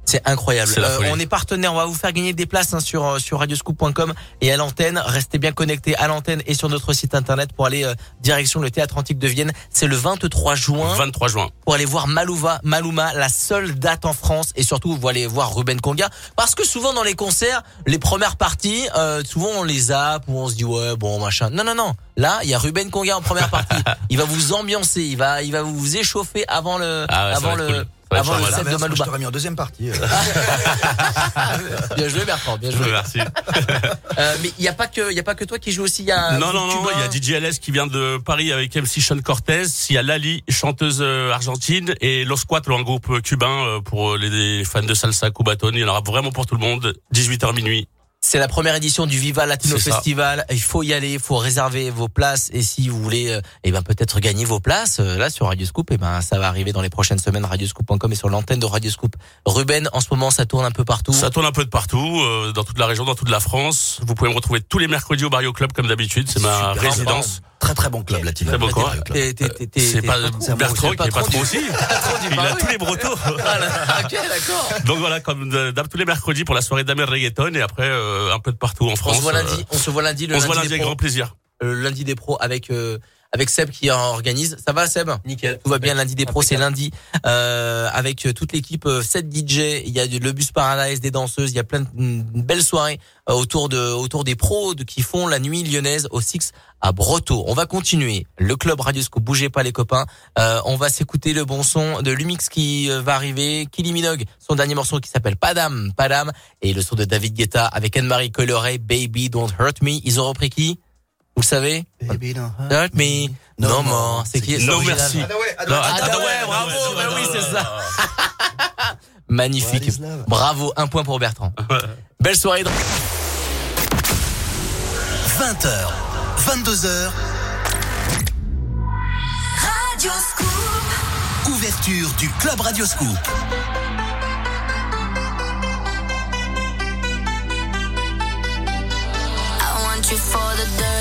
C'est incroyable. Euh, on est partenaire, on va vous faire gagner des places hein, sur euh, sur radioscoop.com et à l'antenne. Restez bien connectés à l'antenne et sur notre site internet pour aller euh, direction le théâtre antique de Vienne. C'est le 23 juin 23 juin. pour aller voir Malouva, Maluma, la seule date en France et surtout vous allez voir Ruben Conga parce que souvent dans les concerts, les premières parties, euh, souvent on les zappe ou on se dit ouais bon machin. Non non non, là il y a Ruben Conga en première partie. il va vous ambiancer, il va il va vous échauffer avant le Ah ouais, avant le cool. Avant le set de Moi, je Malouba. t'aurais mis en deuxième partie. euh. Bien joué Bertrand, bien joué. Merci. Euh, mais il y a pas que il a pas que toi qui joue aussi, il y a non, non, non, il y a DJ LS qui vient de Paris avec MC Sean Cortez, il y a Lali, chanteuse euh, argentine, et Los Cuatro, un groupe euh, cubain pour les, fans de salsa cubaton. Il y en aura vraiment pour tout le monde, 18h minuit. C'est la première édition du Viva Latino. Festival. Il faut y aller, il faut réserver vos places. Et si vous voulez, euh, eh ben peut-être gagner vos places euh, là sur Radio Scoop, eh ben ça va arriver dans les prochaines semaines. Radioscoop.com et sur l'antenne de Radio Scoop. Ruben, en ce moment, ça tourne un peu partout. Ça tourne un peu de partout, euh, dans toute la région, dans toute la France. Vous pouvez me retrouver tous les mercredis au Barrio Club comme d'habitude, c'est ma Super. résidence. Très très bon club latino. Très bon quoi. C'est pas Bertrand qui est patron aussi. Il a tous les bretons. Là, ok, d'accord. Donc voilà, comme d'hab tous les mercredis pour la soirée d'Amer Reggaeton et après euh, un peu de partout en On France. se voit euh, lundi. On se voit lundi. Le on se voit lundi avec grand plaisir. le lundi des pros avec euh, avec Seb qui en organise. Ça va Seb? Nickel. Tout va bien lundi des pros, c'est lundi euh, avec euh, toute l'équipe, euh, 7 DJ, il y a le bus Paradise, des danseuses, il y a plein de une belle soirée euh, autour de autour des pros de- qui font la nuit lyonnaise au Six à Breteau. On va continuer le club Radio Scoop, bougez pas les copains. Euh, on va s'écouter le bon son de Lumix qui euh, va arriver, Kylie Minogue, son dernier morceau qui s'appelle Padam, Padam et le son de David Guetta avec Anne-Marie Coloré, Baby Don't Hurt Me. Ils ont repris qui? Vous le savez? Baby, don't hurt Hurt Me, No, No More. C'est qui? C'est c'est No original. merci. Adaway, Non. Ah, bravo, bah oui, c'est ça. Magnifique. Bravo, un point pour Bertrand. Belle soirée. 20h, 22h, Radio Scoop. ouverture du Club Radio Scoop. I want you for the dirty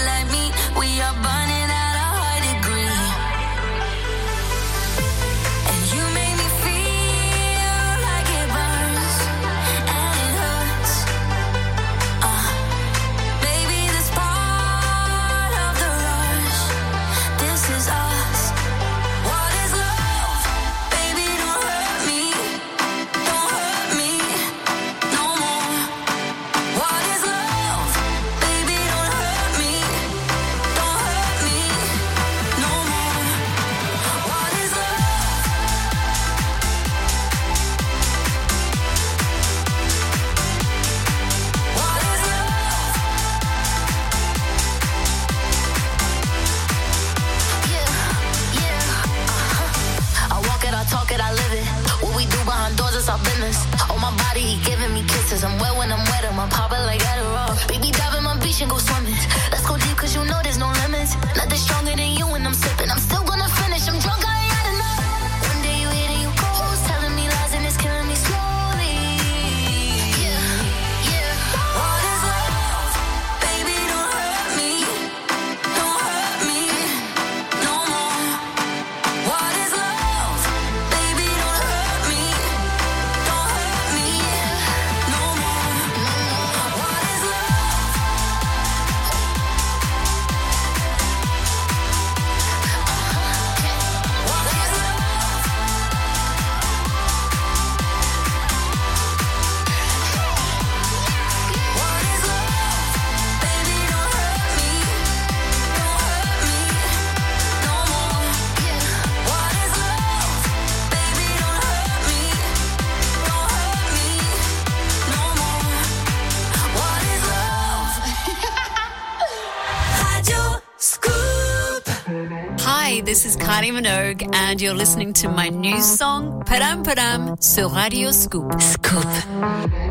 I talk it, I live it. What we do behind doors is our business. On my body, he giving me kisses. I'm wet when I'm wet, I'm popping like Adderall. Baby, dive in my beach and go swimming. Let's go deep, cause you know there's no limit. Kylie Minogue, and you're listening to my new song, Param Param, sur Radio Scoop. Scoop.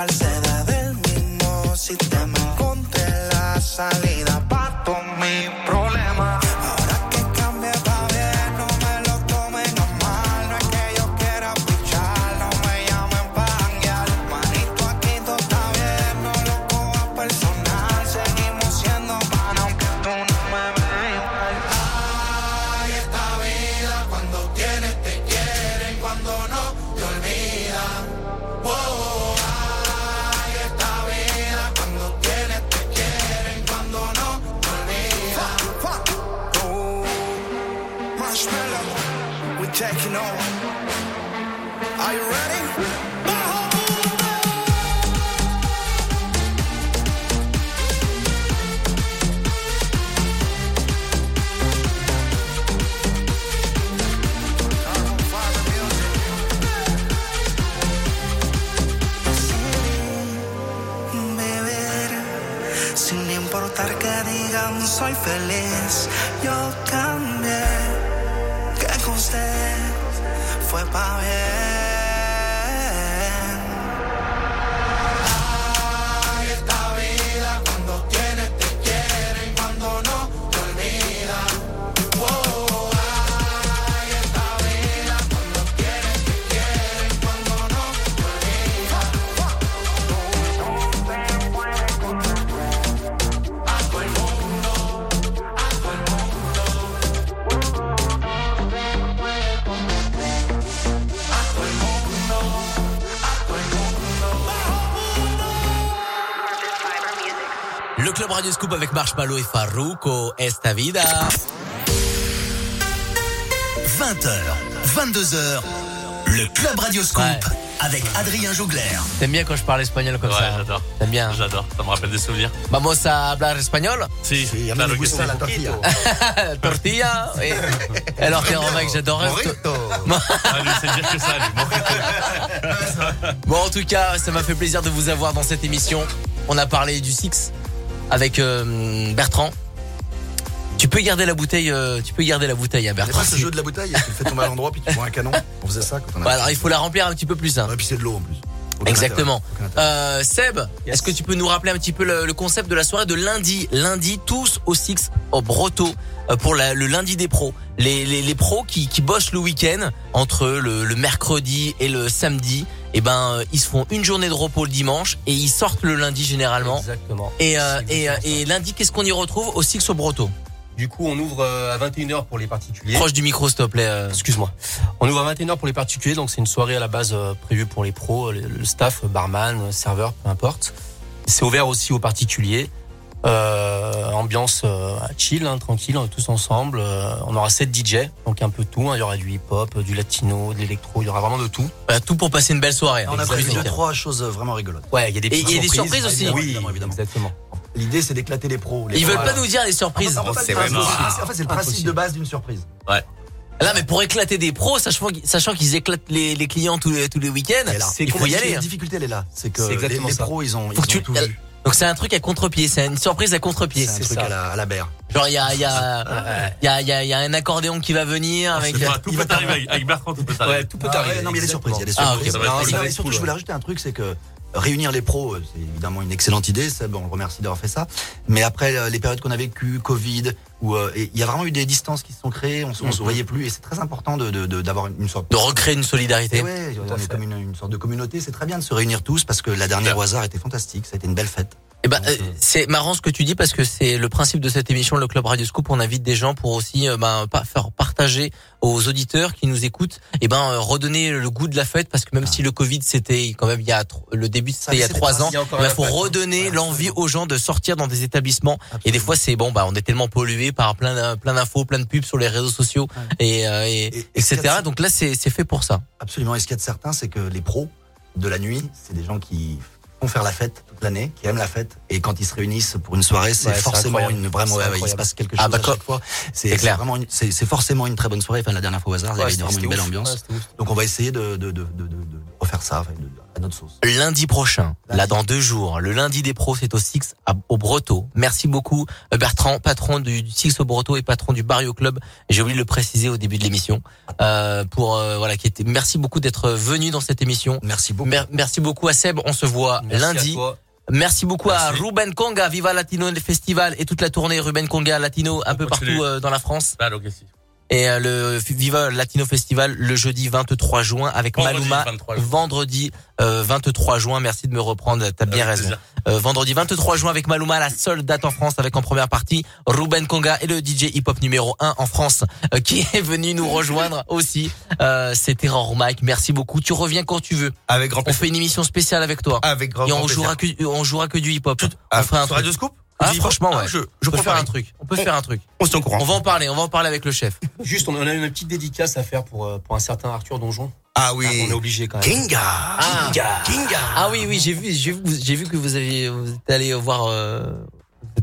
falsa. Avec Marshmallow et Farouko, Esta Vida. 20h, 22h, le Club Radio Scoop avec Adrien Jougler. T'aimes bien quand je parle espagnol comme Ouais, ça j'adore. T'aimes bien J'adore. Ça me rappelle des souvenirs. Vamos a hablar espagnol Si, a claro que sí. la tortilla. Tortilla et- Alors t'es un mec, j'adorais. Ah, lui, c'est dire que ça, lui. Bon, en tout cas, ça m'a fait plaisir de vous avoir dans cette émission. On a parlé du Six avec euh, Bertrand. Tu peux garder la bouteille, euh, tu peux garder la bouteille à Bertrand. pas ce jeu de la bouteille, tu le fais tomber à l'endroit puis tu prends un canon. On faisait ça quand on Bah, alors il faut la remplir un petit peu plus. Hein. Et puis c'est de l'eau en plus. Aucun Exactement. Euh, Seb, est-ce que tu peux nous rappeler un petit peu le, le concept de la soirée de lundi Lundi, tous au Six au Broto pour la- le lundi des pros. Les, les, les pros qui, qui bossent le week-end entre le, le mercredi et le samedi. Et ben, euh, ils se font une journée de repos le dimanche et ils sortent le lundi généralement. Exactement. Et, euh, et, euh, et lundi, qu'est-ce qu'on y retrouve au Six au Broto Du coup, on ouvre à 21h pour les particuliers. Proche du micro, s'il te plaît. euh. Excuse-moi. On ouvre à 21h pour les particuliers, donc c'est une soirée à la base prévue pour les pros, le, staff, barman, serveur, peu importe. C'est ouvert aussi aux particuliers. Euh, ambiance euh, chill, hein, tranquille, on est tous ensemble. Euh, on aura 7 DJ, donc un peu tout. hein. Il y aura du hip-hop, du latino, de l'électro, il y aura vraiment de tout. Bah, tout pour passer une belle soirée. On a prévu deux, trois choses vraiment rigolotes. Ouais, il y a des Et y a des surprises aussi. Oui, évidemment, évidemment. exactement. L'idée c'est d'éclater les pros. Les Ils veulent pas voilà. nous dire les surprises. En fait, c'est vraiment- en fait, c'est le principe de base d'une surprise. Là, mais pour éclater des pros, sachant, qu'ils- éclatent les, les clients tous les, tous les week-ends, il faut y aller. La hein. difficulté elle est là, c'est que les, exactement les pros ils ont, Faut ils que tu- ont tout vu. Donc c'est un truc à contre-pied, c'est une surprise à contre-pied. C'est un truc ça. à la, à la berre. Genre il y a, il y, a, il y, a, il y, a, il y a un accordéon qui va venir avec. C'est pas- Tout peut arriver avec- avec Bertrand, tout peut arriver. Ouais, tout peut Ah arriver. ouais, non, mais il y a des surprises. Il y a des Ah, surprises. Non, non, surtout, je voulais ouais. rajouter un truc, c'est que réunir les pros, euh, c'est évidemment une excellente idée. Seb, on le remercie d'avoir fait ça. Mais après euh, les périodes qu'on a vécues, Covid, où euh, il y a vraiment eu des distances qui se sont créées, on, on se voyait plus, et c'est très important de de- de- d'avoir une, sorte De recréer une solidarité. Ouais, on est comme une, une sorte de communauté. C'est très bien de se réunir tous parce que la dernière au hasard était fantastique. Ça a été une belle fête. Et ben, euh, c'est marrant ce que tu dis parce que c'est le principe de cette émission, le Club Radio Scoop. On invite des gens pour aussi euh, ben, pas faire partager aux auditeurs qui nous écoutent, et ben euh, redonner le goût de la fête parce que même si le Covid c'était quand même il y a le début c'était il y a trois ans, Il il un faut impact. redonner Voilà, l'envie aux gens de sortir dans des établissements. Et des fois c'est bon, bah on est tellement pollué par plein plein d'infos, plein de pubs sur les réseaux sociaux et, euh, et, Et- et etc. Donc là c'est c'est fait pour ça. Absolument. Et ce qu'il y a de certain, c'est que les pros de la nuit, c'est des gens qui font faire la fête toute l'année, qui aiment la fête. Et quand ils se réunissent pour une soirée, c'est Ouais, forcément une ouais, ouais, il se passe quelque chose Ah, bah, à chaque fois. C'est vraiment, c'est forcément une très bonne soirée. Enfin, la dernière fois au hasard, il y avait vraiment une belle ouf. ambiance. Donc, on va essayer de, de, de, de, de- de refaire ça enfin, de- à notre sauce. lundi prochain, là dans deux jours, le lundi des pros, c'est au Six à- au Breteau. Merci beaucoup euh, Bertrand, patron du, du Six au Breteau et patron du Barrio Club. J'ai oublié de le préciser au début de l'émission. Euh, pour euh, voilà, qui était. Merci beaucoup d'être venu dans cette émission. Merci beaucoup. Mer- merci beaucoup à Seb. On se voit Merci à lundi. toi. Merci beaucoup à. Ruben Conga, Viva Latino Festival et toute la tournée Ruben Conga Latino un peu continue. partout dans la France. Claro que sí. Et euh, le Viva Latino Festival le jeudi 23 juin avec Vendredi Maluma. 23 juin. Vendredi euh, 23 juin. Merci de me reprendre. T'as bien Avec raison. plaisir. Euh, vendredi 23 juin avec Maluma, la seule date en France avec en première partie Ruben Conga et le DJ hip-hop numéro 1 en France euh, qui est venu nous rejoindre aussi. Euh, C'est Terror Mike. Merci beaucoup. Tu reviens quand tu veux. Avec grand On plaisir. fait une émission spéciale avec toi. Avec grand, Et on grand jouera plaisir. que on jouera que du hip-hop. On fera un truc. Radio Scoop? Ah, franchement, Ah, ouais. je, je on peut faire un truc. On peut faire un truc. On se tient au courant. On va en parler. On va en parler avec le chef. Juste, on a une petite dédicace à faire pour, euh, pour un certain Arthur Donjon. Ah oui. On est obligé quand même. Kinga Ah, Ah oui, oui, j'ai vu, j'ai vu, j'ai vu que vous aviez, vous êtes allé voir, euh,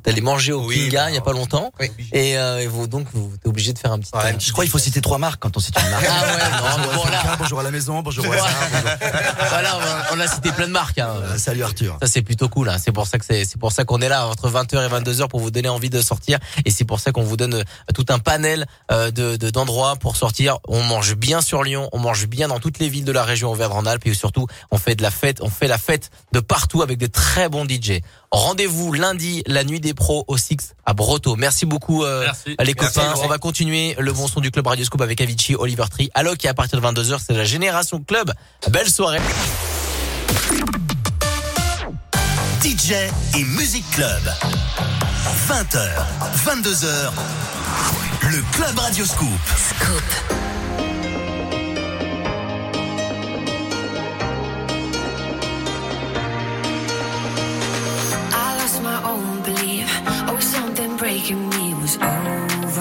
allé manger au Kinga il y a pas longtemps. Et, euh, et vous donc vous êtes obligé de faire un petit. euh, Je crois qu'il faut citer trois marques quand on cite une marque. Ah ouais, non, bonjour, bon, à bonjour la maison, bonjour à Hasard, bonjour- voilà, on a- cité plein de marques. Hein. Salut Arthur. Ça c'est plutôt cool. Hein. C'est pour ça que c'est c'est pour ça qu'on est là entre 20h et 22h pour vous donner envie de sortir. Et c'est pour ça qu'on vous donne euh, tout un panel euh, de de- d'endroits pour sortir. On mange bien sur Lyon, on mange bien dans toutes les villes de la région Auvergne-Rhône-Alpes et surtout on fait de la fête, on fait la fête de partout avec des très bons DJ. Rendez-vous lundi, la nuit des pros au Six à Broto. Merci beaucoup euh, Merci. les copains. merci. On va continuer le bon son du club Radio Scoop avec Avicii, Oliver Tree, Alok et à partir de 22h, c'est la Génération Club. Belle soirée. DJ et Music Club. 20h, 22h. Le Club Radio Scoop. Scoop. Me was overcome.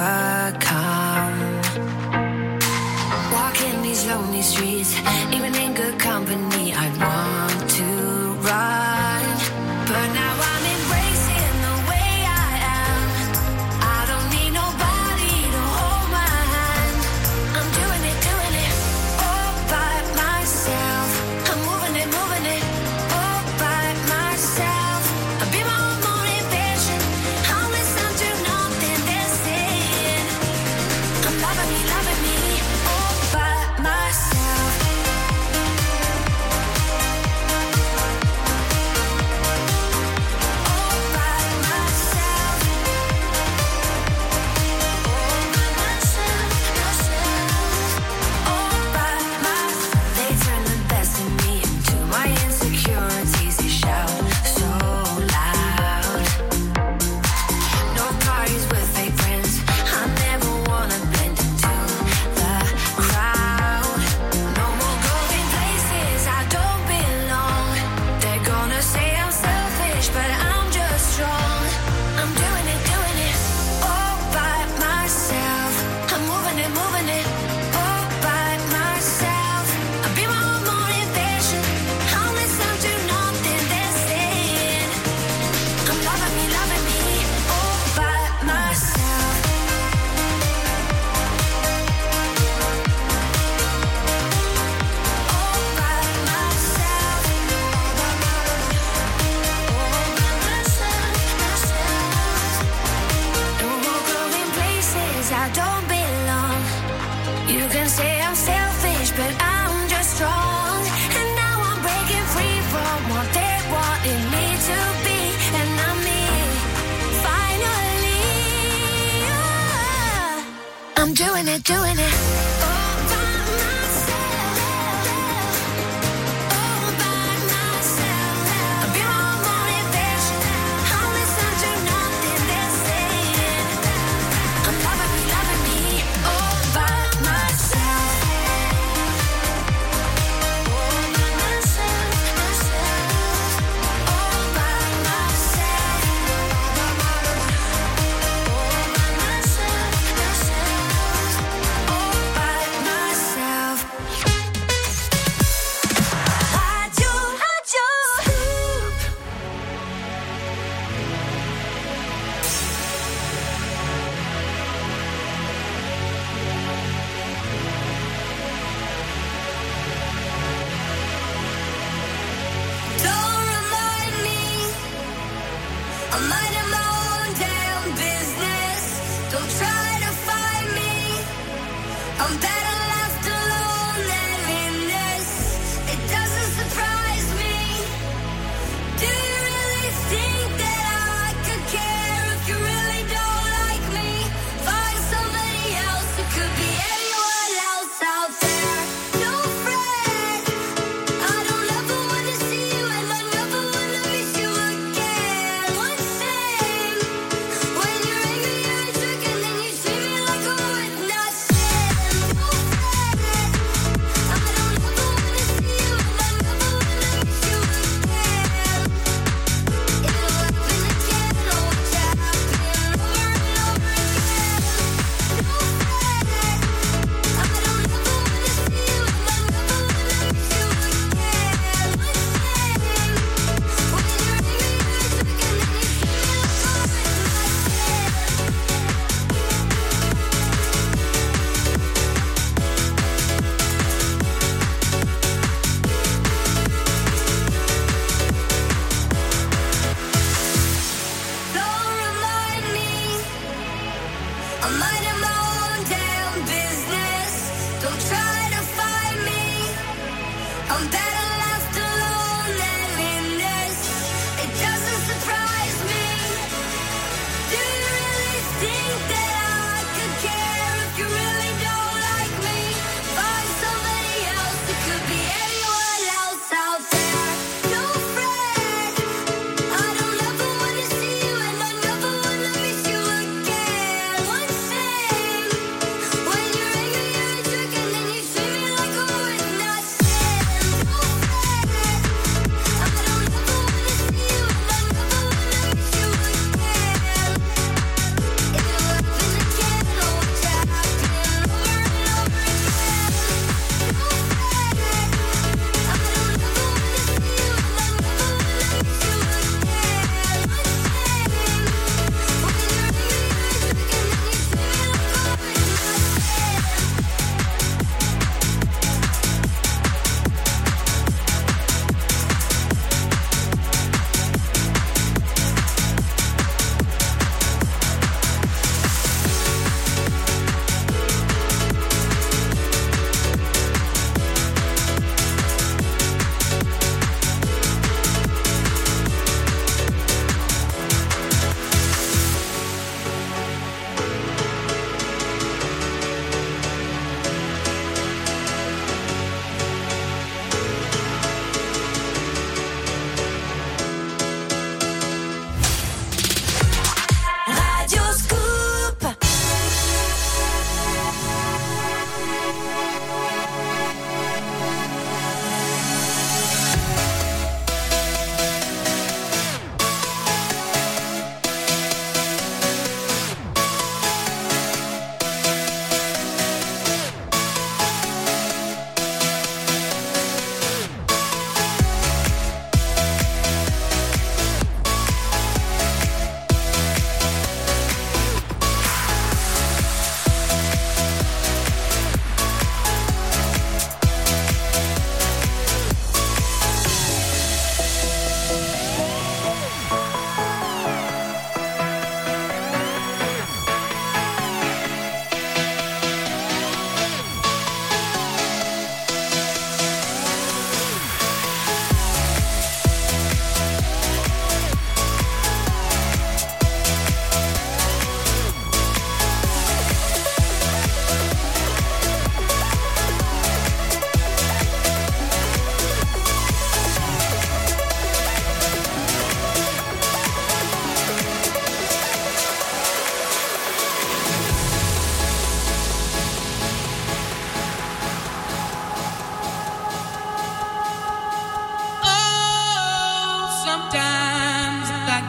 Walking these lonely streets, even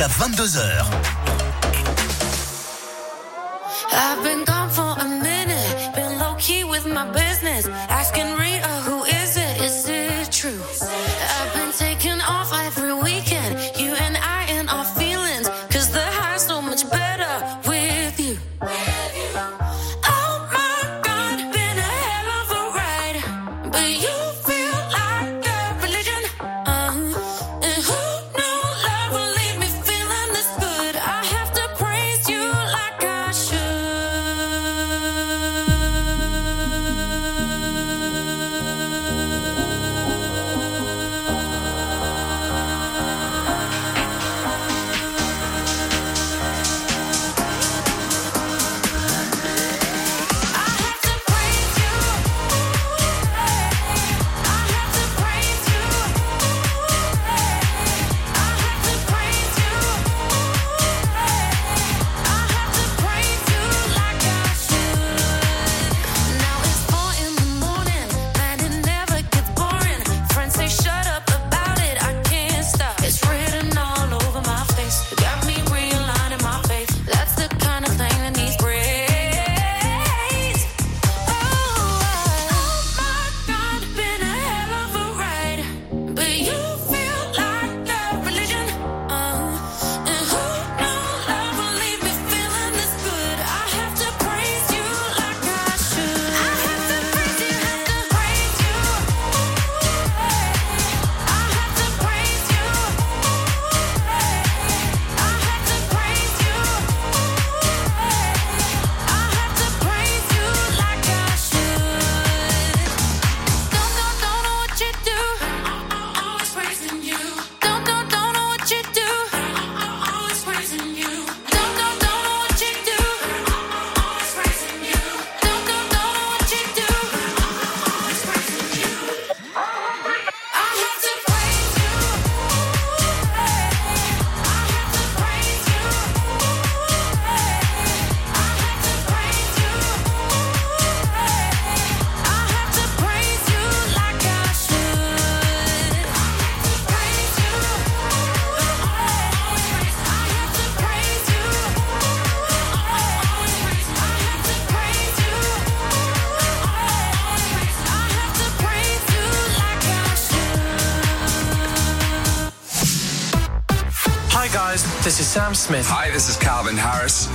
jusqu'à 22h. Sam Smith. Hi, this is Calvin Harris.